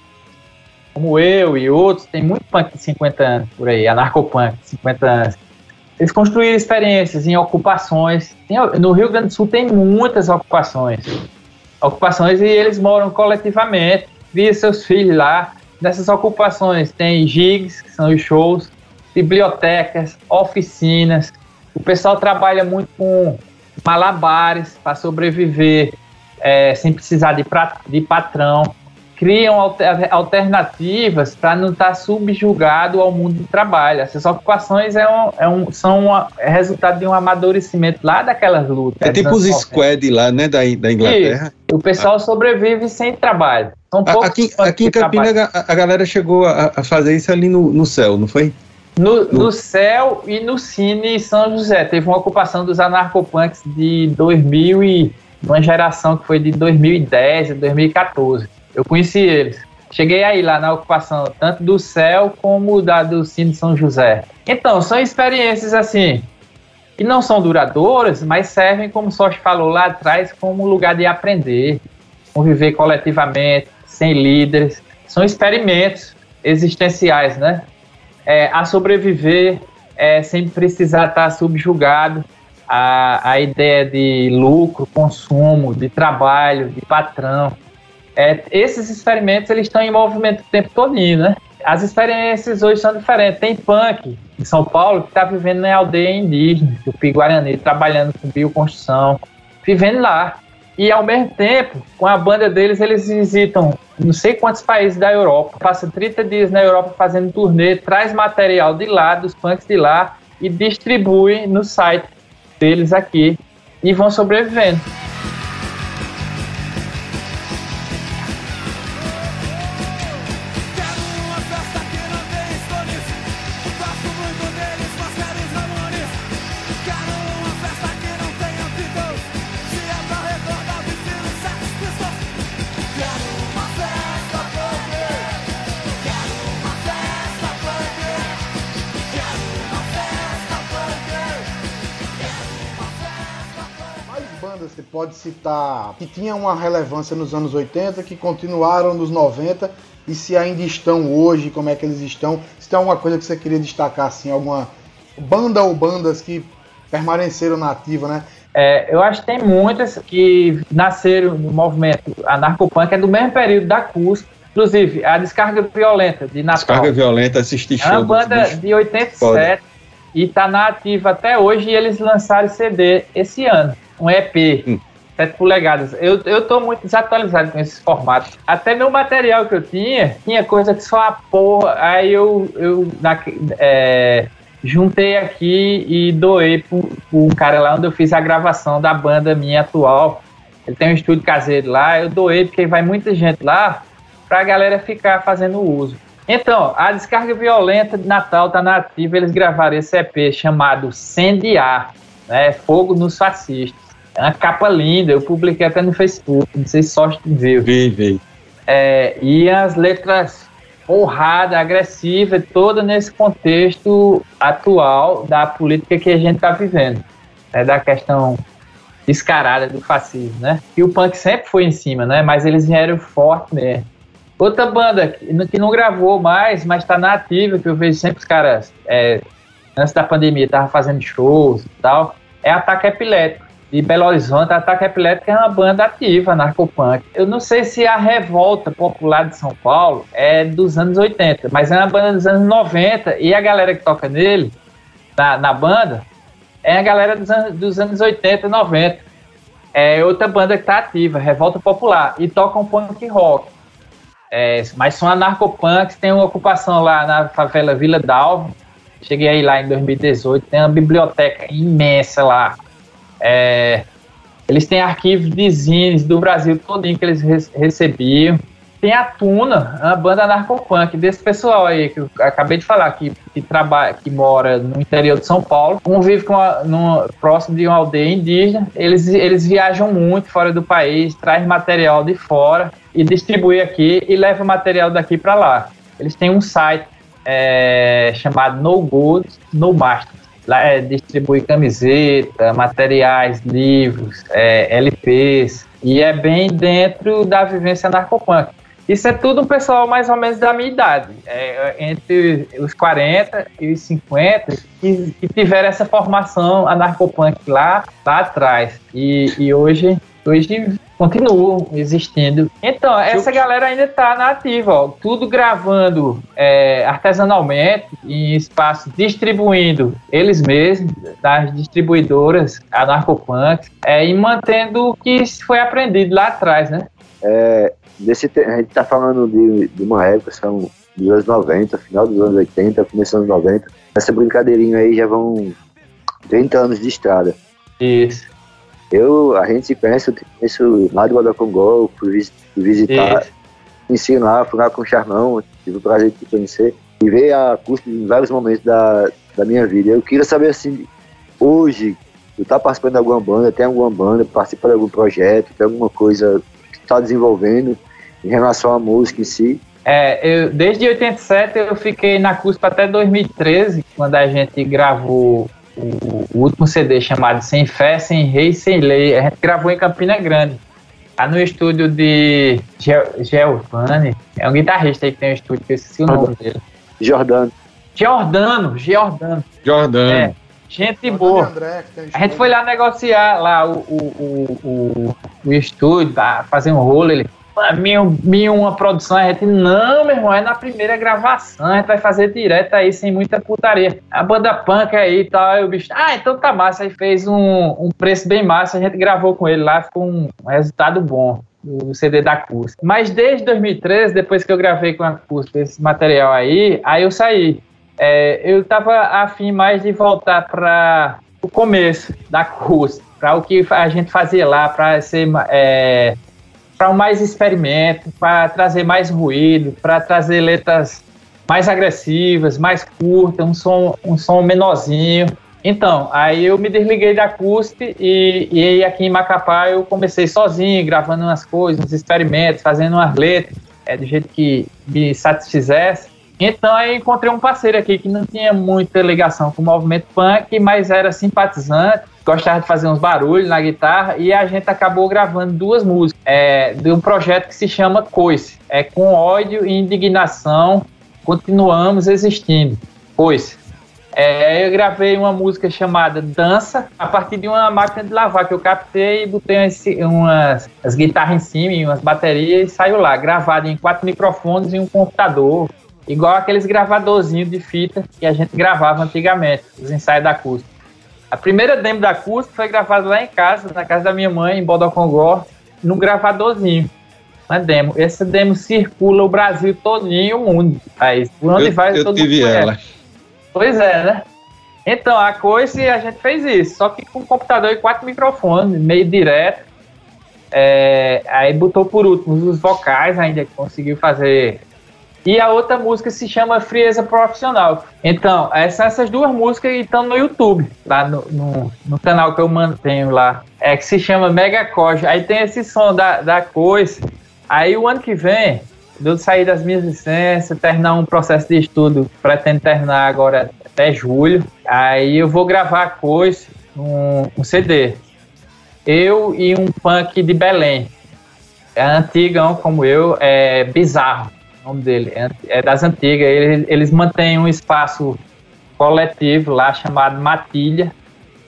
como eu e outros, tem muito punk de 50 anos por aí, anarcopunk de 50 anos. Eles construíram experiências em ocupações. no Rio Grande do Sul tem muitas ocupações. Ocupações e eles moram coletivamente, via seus filhos lá. Nessas ocupações tem gigs, que são os shows, bibliotecas, oficinas. O pessoal trabalha muito com malabares para sobreviver é, sem precisar de, de patrão criam alternativas para não estar tá subjugado ao mundo do trabalho. Essas ocupações é um, é um, são uma, é resultado de um amadurecimento lá daquelas lutas. É tipo os squad lá, né, da, da Inglaterra. E o pessoal ah. sobrevive sem trabalho. São aqui aqui em Campinas a, a, galera chegou a, a, fazer isso ali no, no céu, não foi? No, no, no céu e no Cine São José. Teve uma ocupação dos anarcopunks de 2000 e uma geração que foi de 2010 a 2014. Eu conheci eles. Cheguei aí lá na ocupação, tanto do céu como da do Cine São José. Então, são experiências assim, que não são duradouras, mas servem, como o Sochi falou lá atrás, como lugar de aprender, conviver coletivamente, sem líderes. São experimentos existenciais, né? É, a sobreviver é, sem precisar estar subjugado à, à ideia de lucro, consumo, de trabalho, de patrão. É, esses experimentos eles estão em movimento o tempo todo, né? As experiências hoje são diferentes. Tem punk em São Paulo que está vivendo na aldeia indígena, o Piguarani, trabalhando com bioconstrução, vivendo lá. E ao mesmo tempo, com a banda deles, eles visitam não sei quantos países da Europa, passa 30 dias na Europa fazendo turnê, traz material de lá, dos punks de lá, e distribui no site deles aqui e vão sobrevivendo. Citar que tinha uma relevância nos anos 80, que continuaram nos 90 e se ainda estão hoje, como é que eles estão? Se tem alguma coisa que você queria destacar, assim, alguma banda ou bandas que permaneceram na ativa, né? É, eu acho que tem muitas que nasceram no movimento anarcopunk, é do mesmo período da CUSP, inclusive a Descarga Violenta de Natal. Descarga Violenta, assisti show. É uma banda de 87 Pode. e está na ativa até hoje e eles lançaram CD esse ano, um EP. Hum. 7 polegadas. Eu, eu tô muito desatualizado com esses formatos. Até meu material que eu tinha, tinha coisa que só a porra. Aí eu, eu na, é, juntei aqui e doei para um cara lá onde eu fiz a gravação da banda minha atual. Ele tem um estúdio caseiro lá, eu doei porque vai muita gente lá para a galera ficar fazendo uso. Então, a descarga violenta de Natal tá na eles gravaram esse EP chamado Sendiar, né? Fogo nos fascistas. É uma capa linda, eu publiquei até no Facebook, não sei se só viu. Vi, vi. É, e as letras honrada, agressiva, toda nesse contexto atual da política que a gente está vivendo, é da questão descarada do fascismo, né? E o punk sempre foi em cima, né? Mas eles vieram forte mesmo. Outra banda que não gravou mais, mas está na ativa, que eu vejo sempre os caras, é, antes da pandemia, tava fazendo shows e tal, é Ataque Epilético. De Belo Horizonte, Ataque Epilético é uma banda ativa, narcopunk. Eu não sei se a revolta popular de São Paulo é dos anos 80, mas é uma banda dos anos 90 e a galera que toca nele, na, na banda, é a galera dos anos, dos anos 80, 90. É outra banda que está ativa, Revolta Popular, e tocam punk rock. É, mas são anarcopunks, tem uma ocupação lá na favela Vila Dalvo. Cheguei aí lá em 2018, tem uma biblioteca imensa lá. É, eles têm arquivos de zines do Brasil todinho que eles recebiam. Tem a Tuna, uma banda narcopunk desse pessoal aí que eu acabei de falar, que, que trabalha, que mora no interior de São Paulo, convive com a, próximo de uma aldeia indígena. Eles, eles viajam muito fora do país, traz material de fora e distribui aqui e leva material daqui para lá. Eles têm um site é, chamado No Good, No Master. Lá é, distribui camiseta, materiais, livros, é, LPs, e é bem dentro da vivência narcopunk. Isso é tudo um pessoal mais ou menos da minha idade, é, entre os 40 e os 50, que, que tiveram essa formação anarcopunk lá, lá atrás. E, e hoje, hoje continuam existindo. Então, essa galera ainda está na ativa, ó, tudo gravando é, artesanalmente, em espaço distribuindo eles mesmos, das distribuidoras anarcopunk, é, e mantendo o que foi aprendido lá atrás, né? É, desse, a gente está falando de, de, uma época, são dos anos 90, final dos anos 80, começo dos anos 90. Essa brincadeirinha aí já vão 30 anos de estrada. Isso. Eu, a gente se conhece, eu conheço lá do Guadalcongó, fui, visitar, ensinar, fui lá com o Charmão, tive o prazer de conhecer e ver a custo em vários momentos da, da minha vida. Eu queria saber assim, hoje, tu tá participando de alguma banda, tem alguma banda, participa de algum projeto, tem alguma coisa que tu tá desenvolvendo em relação à música em si? É, eu, desde 87 eu fiquei na CUSP até 2013, quando a gente gravou o, o, último CD chamado Sem Fé, Sem Rei, Sem Lei. A gente gravou em Campina Grande. Lá no estúdio de Giovanni. É um guitarrista aí que tem um estúdio, que eu esqueci o nome dele. Jordano. Giordano, Giordano. Jordano. É, gente boa. André, a gente foi lá negociar lá o, o, o, o, estúdio, fazer um rolo. Ele, minha, minha uma produção, a gente, não, meu irmão, é na primeira gravação, a gente vai fazer direto aí, sem muita putaria. A banda punk aí e tal, aí o bicho, ah, então tá massa, aí fez um, um preço bem massa, a gente gravou com ele lá, ficou um, resultado bom do CD da acústica. Mas desde 2013, depois que eu gravei com a acústica esse material aí, aí eu saí. É, eu tava afim mais de voltar para o começo da acústica, para o que a gente fazia lá, para ser é, para mais experimento, para trazer mais ruído, para trazer letras mais agressivas, mais curtas, um som, um som menorzinho. Então, aí eu me desliguei da acústica e, e aqui em Macapá eu comecei sozinho, gravando umas coisas, uns experimentos, fazendo umas letras, é, do jeito que me satisfizesse. Então aí encontrei um parceiro aqui que não tinha muita ligação com o movimento punk, mas era simpatizante, gostava de fazer uns barulhos na guitarra e a gente acabou gravando duas músicas é, de um projeto que se chama Coice. É com ódio e indignação continuamos existindo. Coice. É, eu gravei uma música chamada Dança a partir de uma máquina de lavar que eu captei e botei umas, umas as guitarras em cima e umas baterias e saiu lá, gravado em quatro microfones e um computador, igual aqueles gravadorzinhos de fita que a gente gravava antigamente, os ensaios da acústica. A primeira demo da acústica foi gravada lá em casa, na casa da minha mãe, em Bodocongó, num gravadorzinho. Uma demo. Essa demo circula o Brasil todinho, o mundo. Aí, por onde eu, vai, eu todo tive mundo ela. Pois é, né? Então, a coisa a gente fez isso, só que com computador e quatro microfones, meio direto. É, aí botou por último os vocais, ainda conseguiu fazer e a outra música se chama Frieza Profissional. Então, essas, duas músicas estão no YouTube, lá no, no, no, canal que eu mantenho lá. É que se chama Mega Coge. Aí tem esse som da, da coisa. Aí o ano que vem, eu sair das minhas licenças, terminar um processo de estudo, pretendo terminar agora até julho. Aí eu vou gravar a coisa, um, um CD. Eu e um punk de Belém. É antigão como eu, é bizarro nome dele, é, é das antigas. Eles, eles mantêm um espaço coletivo lá chamado Matilha.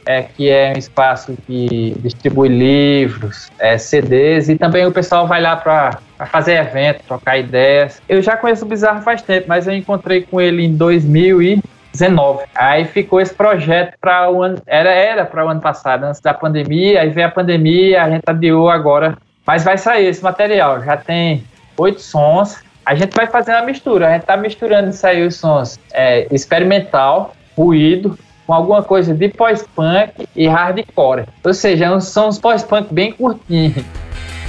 é, que é um espaço que distribui livros, é, CDs, e também o pessoal vai lá para fazer evento, trocar ideias. Eu já conheço o Bizarro faz tempo, mas eu encontrei com ele em 2019. Aí ficou esse projeto para o ano, era era para o ano passado, antes da pandemia, aí veio a pandemia, a gente adiou agora, mas vai sair esse material, já tem oito sons. A gente vai fazer uma mistura, a gente está misturando isso aí os sons é, experimental, ruído, com alguma coisa de pós-punk e hardcore. Ou seja, são uns pós-punk bem curtinhos.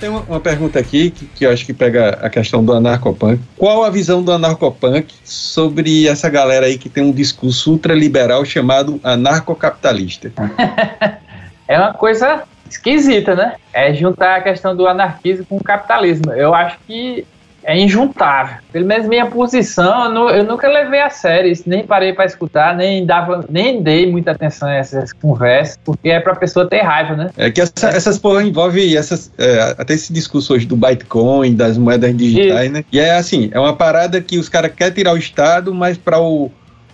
tenho uma pergunta aqui que, que eu acho que pega a questão do anarcopunk. Qual a visão do anarcopunk sobre essa galera aí que tem um discurso ultraliberal chamado anarcocapitalista? é uma coisa esquisita, né? É juntar a questão do anarquismo com o capitalismo. Eu acho que é injuntável. Pelo menos minha posição, eu, nunca levei a sério isso, nem parei para escutar, nem dava, nem dei muita atenção a essas conversas, porque é para a pessoa ter raiva, né? É que essa, essas porra envolve essas, é, até esse discurso hoje do Bitcoin, das moedas digitais, e, né? E é assim, é uma parada que os caras querem tirar o Estado, mas para o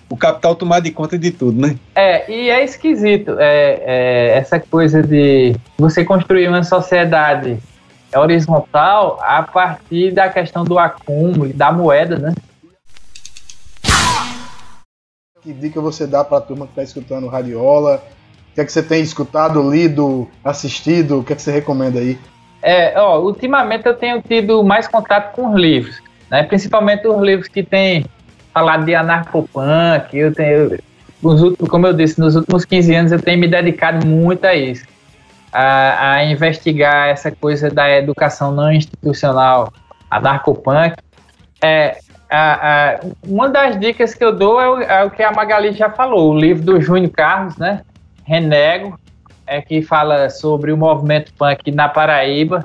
o capital tomar de conta de tudo, né? É, e é esquisito é, é, essa coisa de você construir uma sociedade é horizontal a partir da questão do acúmulo da moeda, né? Que dica você dá para a turma que está escutando Radiola? O que é que você tem escutado, lido, assistido? O que é que você recomenda aí? É, ó, ultimamente eu tenho tido mais contato com os livros, né? Principalmente os livros que têm falado de anarcopunk. Eu tenho, nos últimos, como eu disse, nos últimos 15 anos eu tenho me dedicado muito a isso a, a investigar essa coisa da educação não institucional, a narcopunk, é, a, a, uma das dicas que eu dou é o, é o, que a Magali já falou, o livro do Júnior Carlos, né? Renego, é, que fala sobre o movimento punk na Paraíba,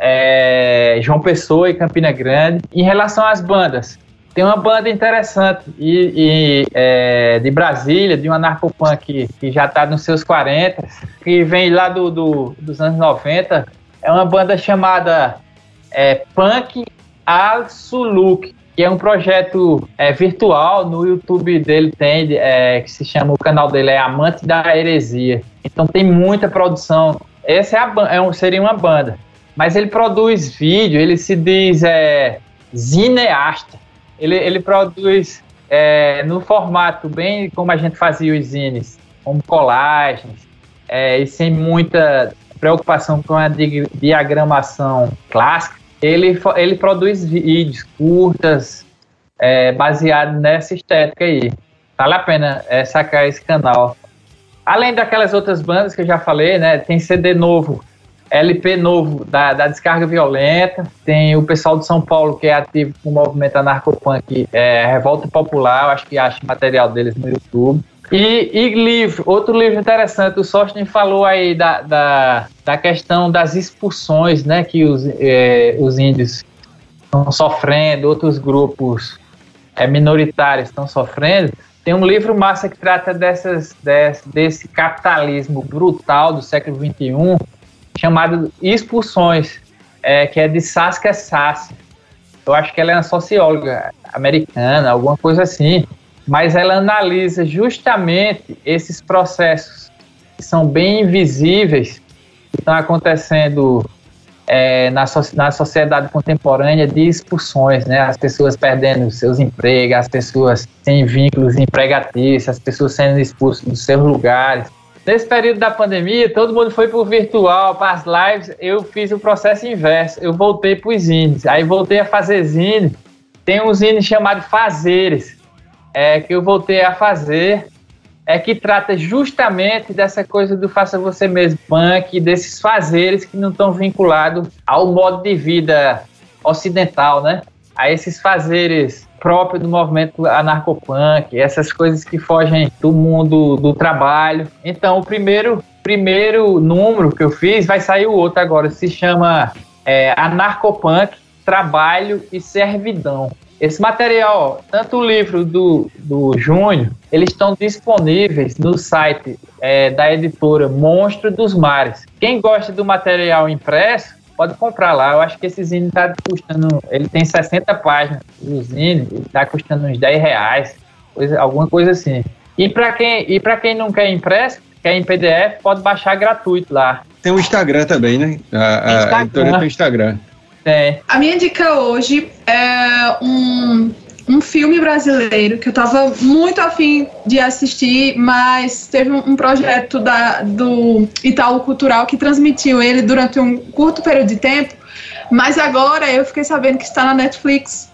é, João Pessoa e Campina Grande. Em relação às bandas, tem uma banda interessante e, e é, de Brasília, de uma narcopunk que já está nos seus 40, que vem lá do, do, dos anos 90. É uma banda chamada é, Punk Al Suluk, que é um projeto é, virtual. No YouTube dele tem, é, que se chama, o canal dele é Amante da Heresia. Então tem muita produção. Essa é a, é um, seria uma banda. Mas ele produz vídeo, ele se diz é, cineasta ele, ele produz é, no formato bem como a gente fazia os zines, como colagens, é, e sem muita preocupação com a diagramação clássica. Ele, ele produz vídeos curtas, é, baseado nessa estética aí. Vale a pena é, sacar esse canal. Além daquelas outras bandas que eu já falei, né? Tem CD novo LP novo da, da Descarga Violenta, tem o pessoal de São Paulo que é ativo com o movimento anarcopunk, é, Revolta Popular, eu acho que acha material deles no YouTube. E, e livro, outro livro interessante, o Sostene falou aí da, da, da, questão das expulsões né, que os, é, os índios estão sofrendo, outros grupos é, minoritários estão sofrendo. Tem um livro massa que trata dessas, desse, desse capitalismo brutal do século XXI, chamado Expulsões, é, que é de Saskia Sassi. Eu acho que ela é uma socióloga americana, alguma coisa assim, mas ela analisa justamente esses processos que são bem invisíveis que estão acontecendo é, na, so na sociedade contemporânea de expulsões, né? As pessoas perdendo seus empregos, as pessoas sem vínculos empregatícios, as pessoas sendo expulsas dos seus lugares. Nesse período da pandemia, todo mundo foi pro virtual, para as lives. Eu fiz o processo inverso. Eu voltei para os zines. Aí voltei a fazer zine. Tem um zine chamado Fazeres, é, que eu voltei a fazer. É que trata justamente dessa coisa do faça você mesmo punk, desses fazeres que não estão vinculados ao modo de vida ocidental, né? a esses fazeres próprios do movimento anarcopunk, essas coisas que fogem do mundo do trabalho. Então, o primeiro, primeiro número que eu fiz, vai sair o outro agora, se chama é, Anarcopunk, Trabalho e Servidão. Esse material, tanto o livro do, do Júnior, eles estão disponíveis no site é, da editora Monstro dos Mares. Quem gosta do material impresso, pode comprar lá. Eu acho que esse zine está custando. Ele tem 60 páginas. O zine está custando uns 10 reais, coisa, alguma coisa assim. E para quem, e quem não quer impresso, quer em PDF, pode baixar gratuito lá. Tem o Instagram também, né? A, a editora tem o Instagram. É. A minha dica hoje é um, um filme brasileiro que eu estava muito afim de assistir, mas teve um, um, projeto da, do Itaú Cultural que transmitiu ele durante um curto período de tempo, mas agora eu fiquei sabendo que está na Netflix.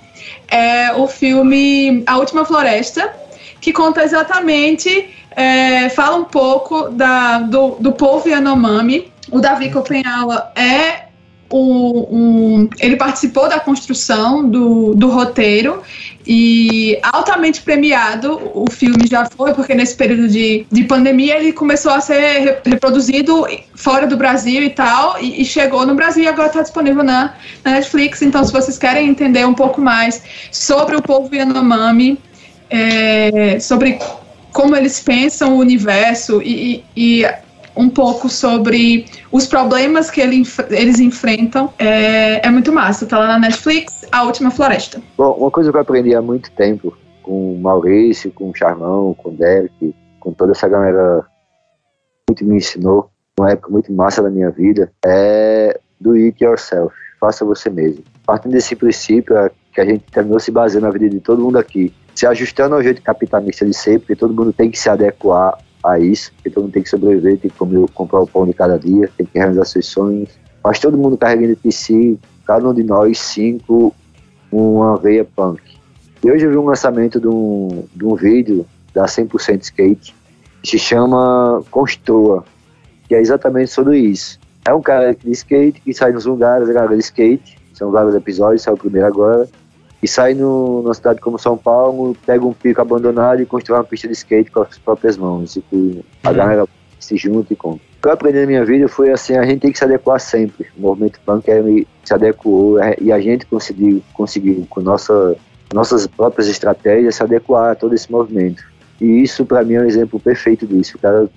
É o filme A Última Floresta, que conta exatamente, é, fala um pouco da, do, do povo Yanomami. O Davi Copenhaua é um, um, ele participou da construção do, do roteiro e altamente premiado o filme já foi, porque nesse período de, de pandemia ele começou a ser reproduzido fora do Brasil e tal, e, e chegou no Brasil e agora está disponível na, na, Netflix. Então, se vocês querem entender um pouco mais sobre o povo Yanomami, é, sobre como eles pensam o universo e, e, e um pouco sobre os problemas que ele, eles enfrentam. É, é muito massa. Tá lá na Netflix, A Última Floresta. Bom, uma coisa que eu aprendi há muito tempo com o Maurício, com o Charmão, com o Derek, com toda essa galera muito me ensinou, uma época muito massa da minha vida, é do it yourself. Faça você mesmo. Partindo desse princípio, é que a gente terminou se baseando na vida de todo mundo aqui, se ajustando ao jeito capitalista de ser, porque todo mundo tem que se adequar isso, porque todo mundo tem que sobreviver, tem que comer, comprar o pão de cada dia, tem que realizar seus sonhos. Mas todo mundo carrega dentro de si, cada um de nós, cinco, uma veia punk. E hoje eu vi um lançamento de um, de um vídeo da 100% Skate, que se chama Construa, que é exatamente sobre isso. É um cara de skate que sai nos lugares, a galera de skate, são vários episódios, saiu o primeiro agora, e sai no, numa cidade como São Paulo, pega um pico abandonado e constrói uma pista de skate com as próprias mãos. E que a uhum. galera se junta e compra. O que eu aprendi na minha vida foi assim, a gente tem que se adequar sempre. O movimento punk se adequou é, e a gente conseguiu, conseguiu com nossa, nossas próprias estratégias, se adequar a todo esse movimento. E isso para mim é um exemplo perfeito disso. O cara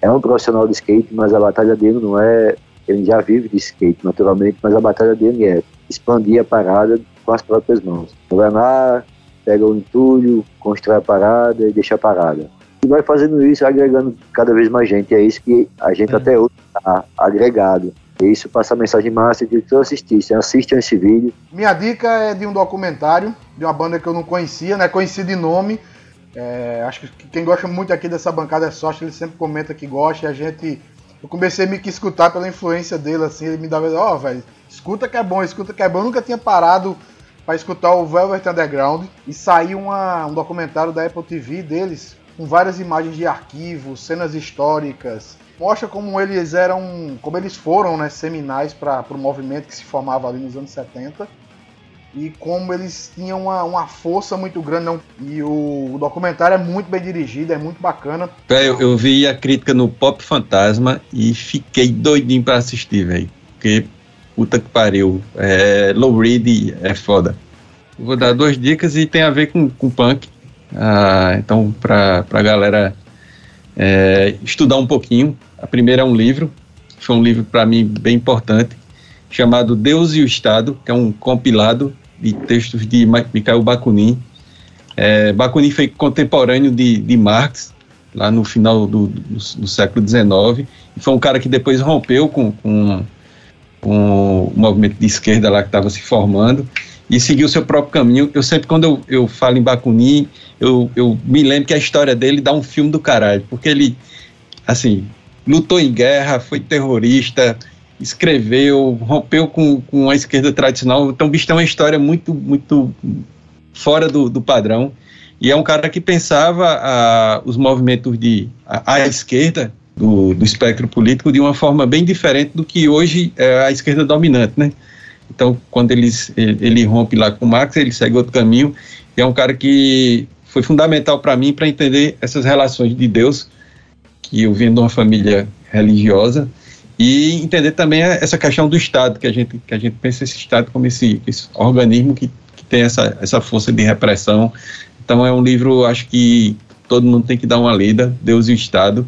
é um profissional de skate, mas a batalha dele não é... Ele já vive de skate, naturalmente, mas a batalha dele é expandir a parada com as próprias mãos. Vai lá, pega o entulho, constrói a parada e deixa a parada. E vai fazendo isso, agregando cada vez mais gente. É isso que a gente é. até hoje está agregado. E isso passa a mensagem massa de que tu assistisse. Assistam esse vídeo. Minha dica é de um documentário de uma banda que eu não conhecia, né? Conheci de nome. É, acho que quem gosta muito aqui dessa bancada é sorte, ele sempre comenta que gosta e a gente. Eu comecei a me escutar pela influência dele, assim, ele me dava, ó, oh, velho, escuta que é bom, escuta que é bom. Eu nunca tinha parado para escutar o Velvet Underground e saiu uma, um documentário da Apple TV deles com várias imagens de arquivos, cenas históricas. Mostra como eles eram, como eles foram, né, seminais para o movimento que se formava ali nos anos 70 e como eles tinham uma, uma força muito grande. Não, e o, o, documentário é muito bem dirigido, é muito bacana. Eu, eu vi a crítica no Pop Fantasma e fiquei doidinho para assistir, velho. Porque puta que pariu. É, low read é foda. Vou dar duas dicas e tem a ver com, com punk. Ah, então, pra, pra galera é, estudar um pouquinho. A primeira é um livro, foi um livro para mim bem importante, chamado Deus e o Estado, que é um compilado de textos de Mikhail Bakunin. É, Bakunin foi contemporâneo de, de Marx, lá no final do, do, do século XIX, e foi um cara que depois rompeu com, com com o movimento de esquerda lá que estava se formando e seguiu seu próprio caminho. Eu sempre, quando eu, eu falo em Bakunin, eu, eu me lembro que a história dele dá um filme do caralho, porque ele, assim, lutou em guerra, foi terrorista, escreveu, rompeu com, com a esquerda tradicional. Então, o bicho tem uma história muito, muito fora do, do padrão. E é um cara que pensava a, os movimentos de a, a esquerda do, do espectro político de uma forma bem diferente do que hoje é a esquerda dominante, né? Então, quando ele, ele rompe lá com o Max, ele segue outro caminho. E é um cara que foi fundamental para mim para entender essas relações de Deus, que eu vim de uma família religiosa, e entender também essa questão do Estado, que a gente, que a gente pensa esse Estado como esse, esse organismo que, que tem essa, essa força de repressão. Então é um livro, acho que todo mundo tem que dar uma lida, Deus e o Estado,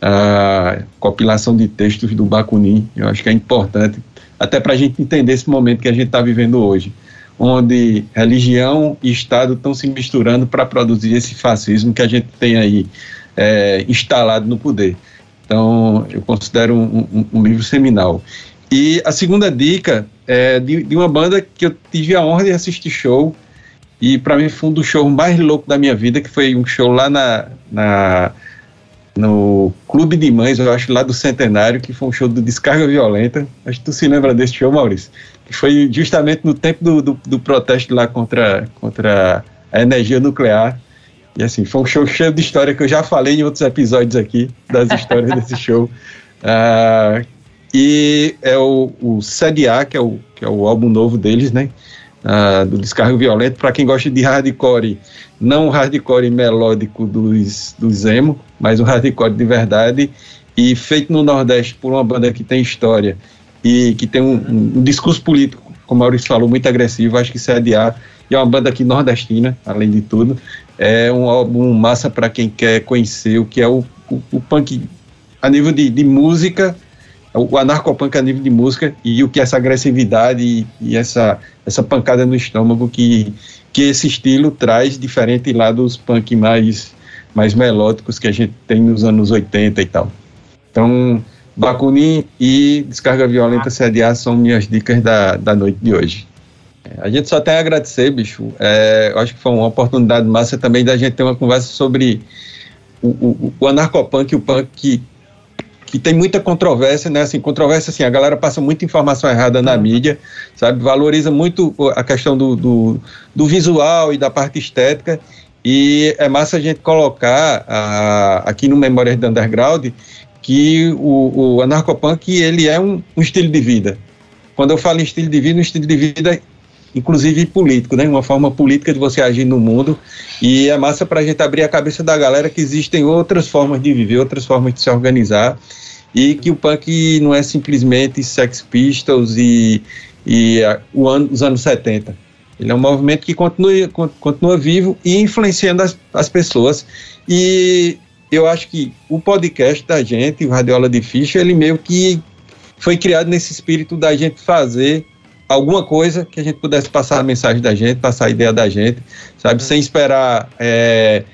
a compilação de textos do Bakunin, eu acho que é importante, até para a gente entender esse momento que a gente está vivendo hoje, onde religião e Estado estão se misturando para produzir esse fascismo que a gente tem aí é, instalado no poder. Então, eu considero um, um, um, livro seminal. E a segunda dica é de, de, uma banda que eu tive a honra de assistir show, e para mim foi um dos shows mais loucos da minha vida, que foi um show lá na, na no Clube de Mães, eu acho, lá do Centenário, que foi um show do Descarga Violenta. Acho que tu se lembra desse show, Maurício? Que foi justamente no tempo do, do, do protesto lá contra, contra a energia nuclear. E assim, foi um show cheio de história que eu já falei em outros episódios aqui, das histórias desse show. Uh, e é o, o CDA, que é o, que é o álbum novo deles, né? Uh, do Descarga Violento. Para quem gosta de hardcore, não o hardcore melódico dos, dos emo, mas o hardcore de verdade e feito no Nordeste por uma banda que tem história e que tem um, um, discurso político, como o Maurício falou, muito agressivo, acho que CDA e é uma banda aqui nordestina, além de tudo, é um álbum massa para quem quer conhecer o que é o, o, o punk a nível de, de, música, o anarcopunk a nível de música e o que é essa agressividade e, e essa, essa pancada no estômago que, que esse estilo traz diferente lá dos punk mais mais melódicos que a gente tem nos anos 80 e tal. Então, Bakunin e Descarga Violenta CDA são minhas dicas da, da noite de hoje. É, a gente só tem a agradecer, bicho. É, eu acho que foi uma oportunidade massa também da gente ter uma conversa sobre o, o, o anarcopunk e o punk que, que tem muita controvérsia, né? Assim, controvérsia, assim, a galera passa muita informação errada na mídia, sabe? Valoriza muito a questão do, do, do visual e da parte estética e é massa a gente colocar a, aqui no Memórias do Underground que o, o anarcopunk ele é um, um, estilo de vida. Quando eu falo em estilo de vida, um estilo de vida inclusive político, né? Uma forma política de você agir no mundo. E é massa para a gente abrir a cabeça da galera que existem outras formas de viver, outras formas de se organizar e que o punk não é simplesmente Sex Pistols e, e a, os anos 70 ele é um movimento que continua, continua vivo e influenciando as, as pessoas. E eu acho que o podcast da gente, o Radiola de Ficha, ele meio que foi criado nesse espírito da gente fazer alguma coisa que a gente pudesse passar a mensagem da gente, passar a ideia da gente, sabe? Sem esperar é,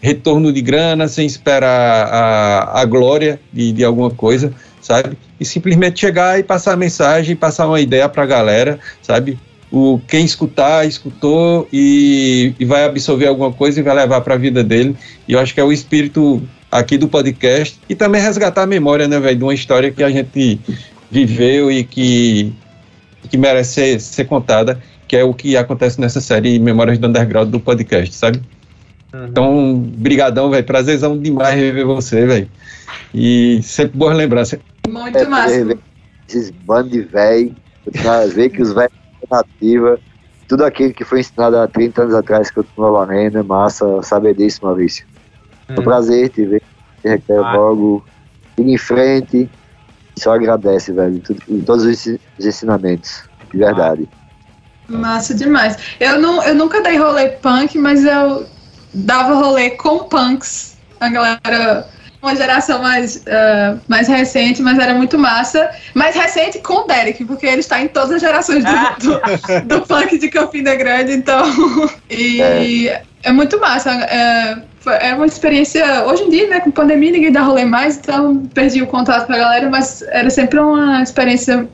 retorno de grana, sem esperar a, a glória de, de alguma coisa, sabe? E simplesmente chegar e passar a mensagem, passar uma ideia para a galera, sabe? o quem escutar, escutou e, e vai absorver alguma coisa e vai levar para a vida dele. E eu acho que é o espírito aqui do podcast e também resgatar a memória, né, velho, de uma história que a gente viveu e que, que merece ser, ser, contada, que é o que acontece nessa série Memórias do Underground do podcast, sabe? Uhum. Então, brigadão, velho, prazerzão demais rever você, velho. E sempre boas lembranças. Muito é, massa. Esses bandos de velho, ver que os velhos alternativa. Tudo aquilo que foi ensinado há 30 anos atrás continua valendo. É massa saber disso, Maurício. É um hum. prazer te ver. Te requer ah. logo. Siga em frente. Só agradece, velho, tudo, todos os ensinamentos. De verdade. Massa demais. Eu, não, eu nunca dei rolê punk, mas eu dava rolê com punks. A galera uma geração mais, uh, mais recente, mas era muito massa. Mais recente com o Derek, porque ele está em todas as gerações do, ah. do, do punk de Campina Grande, então. E é, é muito massa. É, é uma experiência. Hoje em dia, né, com pandemia, ninguém dá rolê mais, então perdi o contato com a galera, mas era sempre uma experiência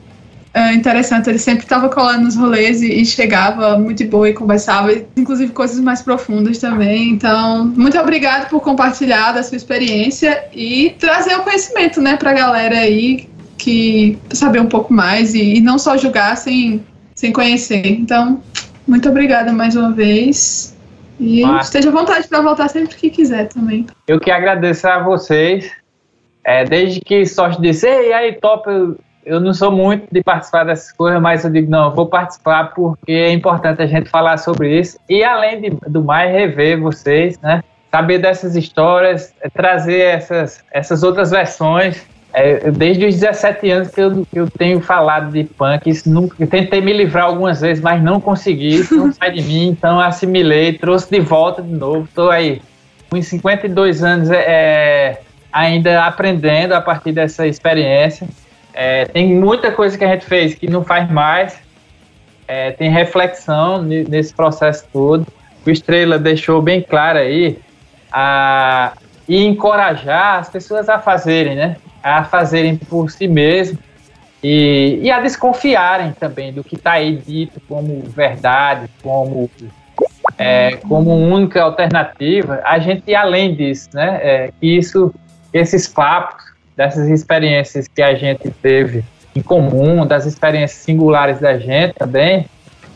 é interessante, ele sempre estava colando nos rolês e, e, chegava muito boa e conversava, inclusive coisas mais profundas também. Então, muito obrigado por compartilhar da sua experiência e trazer o conhecimento, né, a galera aí que saber um pouco mais e, e não só julgar sem, sem conhecer. Então, muito obrigada mais uma vez. E Mas... esteja à vontade para voltar sempre que quiser também. Eu que agradeço a vocês. É, desde que sorte disse, ei, aí, top, eu não sou muito de participar dessas coisas, mas eu digo, não, vou participar porque é importante a gente falar sobre isso. E além de, do mais, rever vocês, né? Saber dessas histórias, é, trazer essas, essas outras versões. É, desde os 17 anos que eu, que eu tenho falado de punk, isso tentei me livrar algumas vezes, mas não consegui, não sai de mim, então assimilei, trouxe de volta de novo, estou aí com 52 anos é, é, ainda aprendendo a partir dessa experiência. É, tem muita coisa que a gente fez que não faz mais. É, tem reflexão nesse processo todo. O Estrela deixou bem claro aí a, e encorajar as pessoas a fazerem, né? A fazerem por si mesmo e, e a desconfiarem também do que está aí dito como verdade, como é, como única alternativa, a gente além disso, né? É, isso, esses papos, dessas experiências que a gente teve em comum, das experiências singulares da gente também,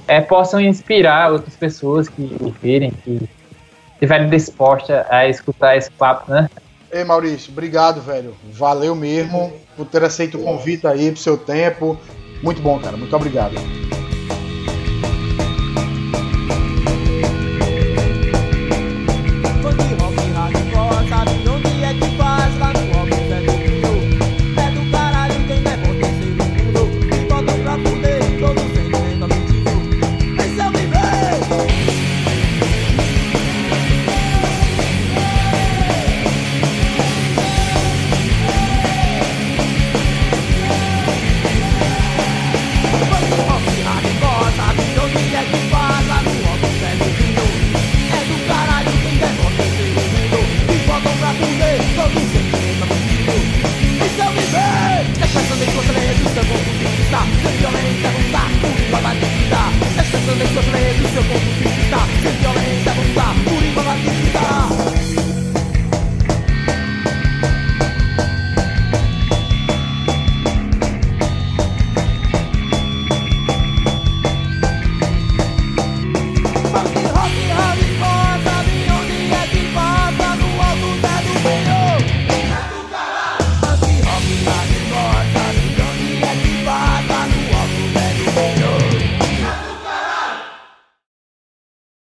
é, possam inspirar outras pessoas que ouvirem, que estiverem dispostas a escutar esse papo, né? Ei, Maurício, obrigado, velho. Valeu mesmo por ter aceito o convite aí, pro seu tempo. Muito bom, cara. Muito obrigado.